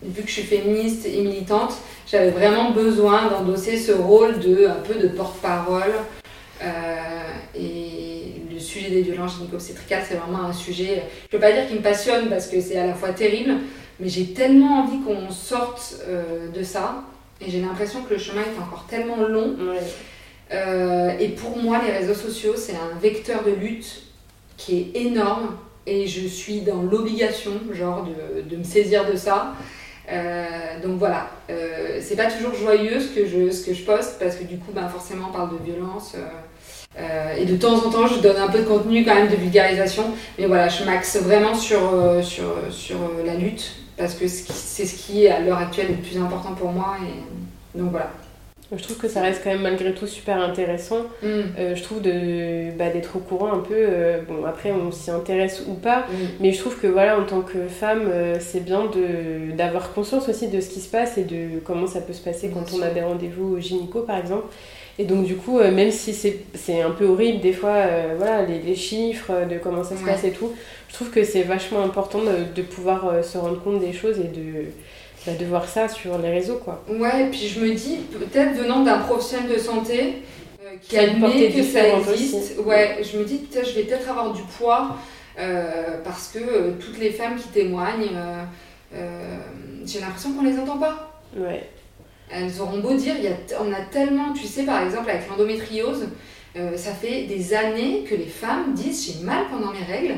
vu que je suis féministe et militante, j'avais vraiment besoin d'endosser ce rôle de un peu de porte-parole. Euh, et le sujet des violences gynéco-obstétricales, c'est vraiment un sujet, je ne veux pas dire qu'il me passionne parce que c'est à la fois terrible, mais j'ai tellement envie qu'on sorte euh, de ça. Et j'ai l'impression que le chemin est encore tellement long. Ouais. Euh, et pour moi, les réseaux sociaux, c'est un vecteur de lutte qui est énorme. Et je suis dans l'obligation, genre, de, de me saisir de ça. Euh, donc voilà, euh, c'est pas toujours joyeux ce que, je, que je poste parce que du coup, ben, forcément, on parle de violence. euh, euh, et de temps en temps, je donne un peu de contenu quand même de vulgarisation. Mais voilà, je m'axe vraiment sur, sur, sur la lutte parce que c'est ce qui est à l'heure actuelle le plus important pour moi. Et donc voilà. Je trouve que ça reste quand même malgré tout super intéressant. Mm. Euh, je trouve de bah, d'être au courant un peu. euh, bon, après, on s'y intéresse ou pas. Mm. Mais je trouve que voilà, en tant que femme, euh, c'est bien de d'avoir conscience aussi de ce qui se passe et de comment ça peut se passer quand on a des rendez-vous au gynéco, par exemple. Et donc, du coup, même si c'est c'est un peu horrible des fois, voilà, les, les chiffres, de comment ça se Ouais. passe et tout, je trouve que c'est vachement important de, de pouvoir se rendre compte des choses et de, de voir ça sur les réseaux, quoi. Ouais, et puis je me dis, peut-être venant d'un professionnel de santé euh, qui admet que ça existe, aussi. ouais, je me dis, je vais peut-être avoir du poids euh, parce que euh, toutes les femmes qui témoignent, j'ai l'impression qu'on les entend pas. Ouais. Elles auront beau dire, y a on a tellement, tu sais, par exemple, avec l'endométriose, ça fait des années que les femmes disent j'ai mal pendant mes règles.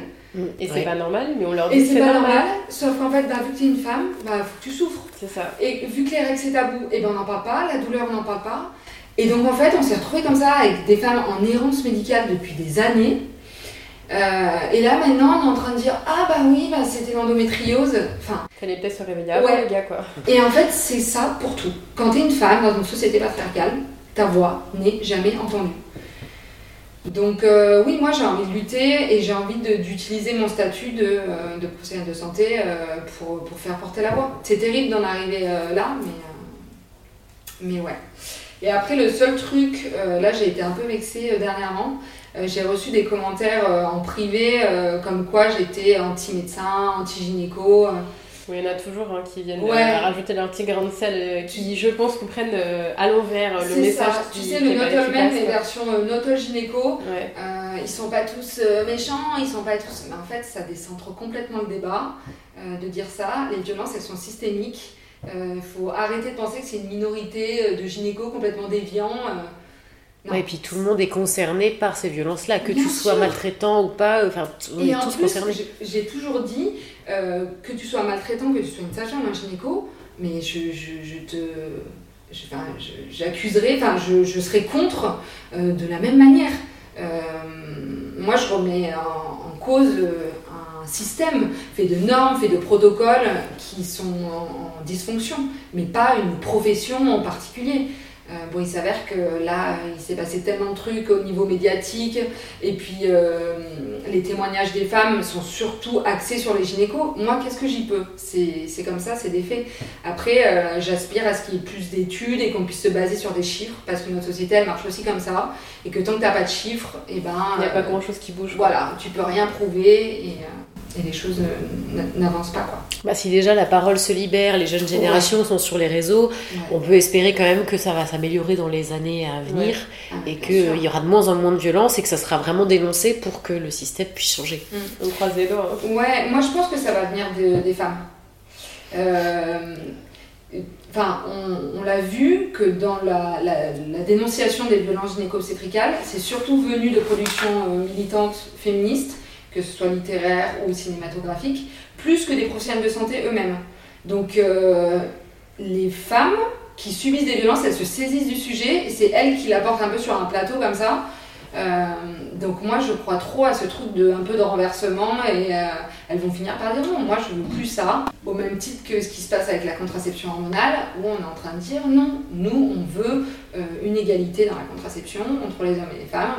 Et c'est Ouais. pas normal, mais on leur dit Et que c'est pas normal, sauf qu'en fait, bah, vu que t'es une femme, bah, faut que tu souffres. C'est ça. Et vu que les règles c'est tabou, et ben on n'en parle pas, la douleur on n'en parle pas. Et donc en fait, on s'est retrouvé comme ça avec des femmes en errance médicale depuis des années. Euh, et là maintenant, on est en train de dire ah bah oui, bah, c'était l'endométriose. Enfin, fallait peut-être se réveiller avant Ouais. les gars quoi. et en fait, c'est ça pour tout. Quand t'es une femme dans une société patriarcale, ta voix n'est jamais entendue. Donc euh, oui, moi j'ai envie de lutter et j'ai envie d'utiliser mon statut de, euh, de professionnelle de santé euh, pour, faire porter la voix. C'est terrible d'en arriver là, mais, mais ouais. Et après, le seul truc, là j'ai été un peu vexée dernièrement, j'ai reçu des commentaires en privé comme quoi j'étais anti-médecin, anti-gynéco. Oui, il y en a toujours hein, qui viennent Ouais. euh, rajouter leur petit grain de sel, euh, qui, je pense, comprennent euh, à l'envers le message ça. qui Tu sais, le Not All Men, les versions euh, Not All Gynéco, Ouais. euh, ils sont pas tous euh, méchants, ils sont pas tous. Mais en fait, ça décentre complètement le débat euh, de dire ça. Les violences, elles sont systémiques. Il faut arrêter de penser que c'est une minorité de gynécos complètement déviants. euh. Ouais, et puis tout le monde est concerné par ces violences-là, que Bien tu sois sûr. maltraitant ou pas, enfin, on Et est en tous plus, concernés. j'ai toujours dit euh, que tu sois maltraitant, que tu sois une sage-femme un gynéco, mais je, te. je- enfin, je- serais contre euh, de la même manière. Euh, moi, je remets en, cause un système fait de normes, fait de protocoles qui sont en, en dysfonction, mais pas une profession en particulier. Euh, bon, il s'avère que là, il s'est passé tellement de trucs au niveau médiatique, et puis euh, les témoignages des femmes sont surtout axés sur les gynécos. Moi, qu'est-ce que j'y peux? C'est c'est comme ça, c'est des faits. Après, euh, j'aspire à ce qu'il y ait plus d'études et qu'on puisse se baser sur des chiffres, parce que notre société, elle marche aussi comme ça, et que tant que t'as pas de chiffres, et ben, Il n'y a pas euh, grand chose qui bouge. voilà, tu peux rien prouver, et, euh, et les choses euh, n'avancent pas, quoi. Bah, si déjà la parole se libère, les jeunes générations sont sur les réseaux, Ouais. on peut espérer quand même que ça va s'améliorer dans les années à venir Ah, et bien qu'il y aura de moins en moins de violence et que ça sera vraiment dénoncé pour que le système puisse changer. On croise les doigts. hein. Ouais, moi je pense que ça va venir de- des femmes. Euh, Enfin, on, on l'a vu que dans la, la- la dénonciation des violences gynéco-obstétricales, c'est surtout venu de productions euh, militantes féministes, que ce soit littéraires ou cinématographiques, plus que des professionnels de santé eux-mêmes. Donc, euh, les femmes qui subissent des violences, elles se saisissent du sujet et c'est elles qui l'apportent un peu sur un plateau comme ça. Euh, donc moi je crois trop à ce truc de un peu de renversement et euh, elles vont finir par dire non, moi je veux plus ça. Au même titre que ce qui se passe avec la contraception hormonale où on est en train de dire non, nous on veut une égalité dans la contraception entre les hommes et les femmes.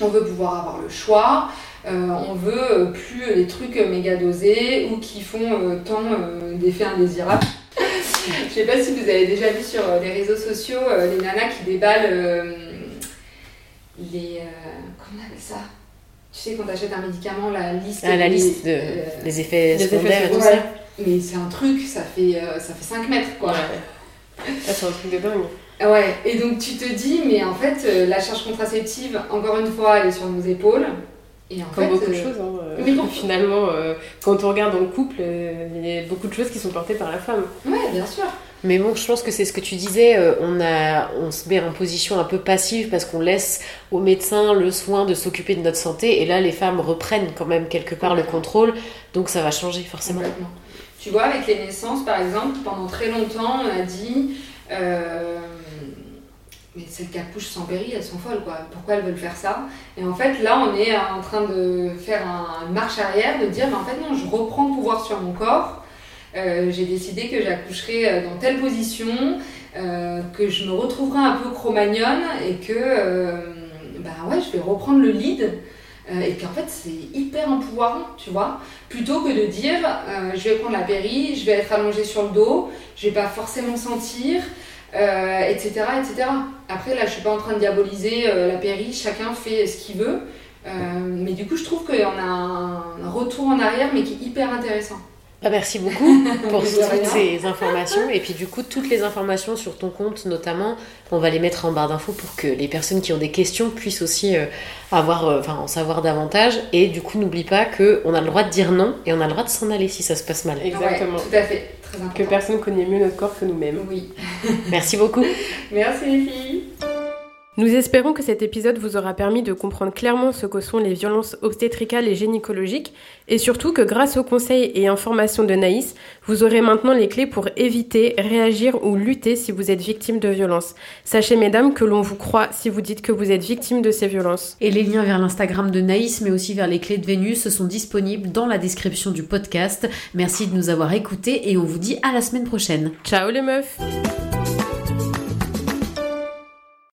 On veut pouvoir avoir le choix, euh, on veut euh, plus les trucs méga dosés ou qui font euh, tant euh, d'effets indésirables. Je sais pas si vous avez déjà vu sur euh, les réseaux sociaux euh, les nanas qui déballent euh, les. euh, comment on appelle ça? Tu sais, quand t'achètes un médicament, la liste. Ah, la des- liste de, euh, des effets secondaires et tout ouais. ça. Mais c'est un truc, ça fait, euh, ça fait 5 mètres quoi. Ah, c'est un truc de dingue. Ouais, et donc tu te dis, mais en fait, euh, la charge contraceptive, encore une fois, elle est sur nos épaules. Et en Comme fait, beaucoup de euh, choses. hein, euh. Finalement, euh, quand on regarde dans le couple, euh, il y a beaucoup de choses qui sont portées par la femme. Ouais, bien sûr. Mais bon, je pense que c'est ce que tu disais, euh, on, a, on se met en position un peu passive parce qu'on laisse aux médecins le soin de s'occuper de notre santé et là les femmes reprennent quand même quelque part le contrôle, donc ça va changer forcément. Complètement. Tu vois, avec les naissances, par exemple, pendant très longtemps, on a dit. euh, qui accouchent sans péri, elles sont folles, quoi. Pourquoi elles veulent faire ça? Et en fait, là, on est en train de faire un- une marche arrière, de dire, en fait, non, je reprends le pouvoir sur mon corps. Euh, J'ai décidé que j'accoucherai euh, dans telle position, euh, que je me retrouverai un peu cromagnonne et que, euh, bah ouais, je vais reprendre le lead. Et qu'en fait, c'est hyper empouvoirant, tu vois. Plutôt que de dire, je vais prendre la péri, je vais être allongée sur le dos, je vais pas forcément sentir, euh, etc., etc. Après, là, je suis pas en train de diaboliser euh, la péri, chacun fait ce qu'il veut. Euh, mais du coup, je trouve qu'on a un, retour en arrière, mais qui est hyper intéressant. Ah, merci beaucoup pour toutes ces informations et puis du coup toutes les informations sur ton compte notamment, on va les mettre en barre d'infos pour que les personnes qui ont des questions puissent aussi euh, avoir, euh, en savoir davantage et du coup n'oublie pas que on a le droit de dire non et on a le droit de s'en aller si ça se passe mal. Exactement. Ouais, tout à fait, très important. Que personne connaît mieux notre corps que nous-mêmes. Oui. Merci beaucoup. Merci les filles. Nous espérons que cet épisode vous aura permis de comprendre clairement ce que sont les violences obstétricales et gynécologiques et surtout que grâce aux conseils et informations de Naïs, vous aurez maintenant les clés pour éviter, réagir ou lutter si vous êtes victime de violences. Sachez mesdames que l'on vous croit si vous dites que vous êtes victime de ces violences. Et les liens vers l'Instagram de Naïs mais aussi vers les clés de Vénus sont disponibles dans la description du podcast. Merci de nous avoir écoutés et on vous dit à la semaine prochaine. Ciao les meufs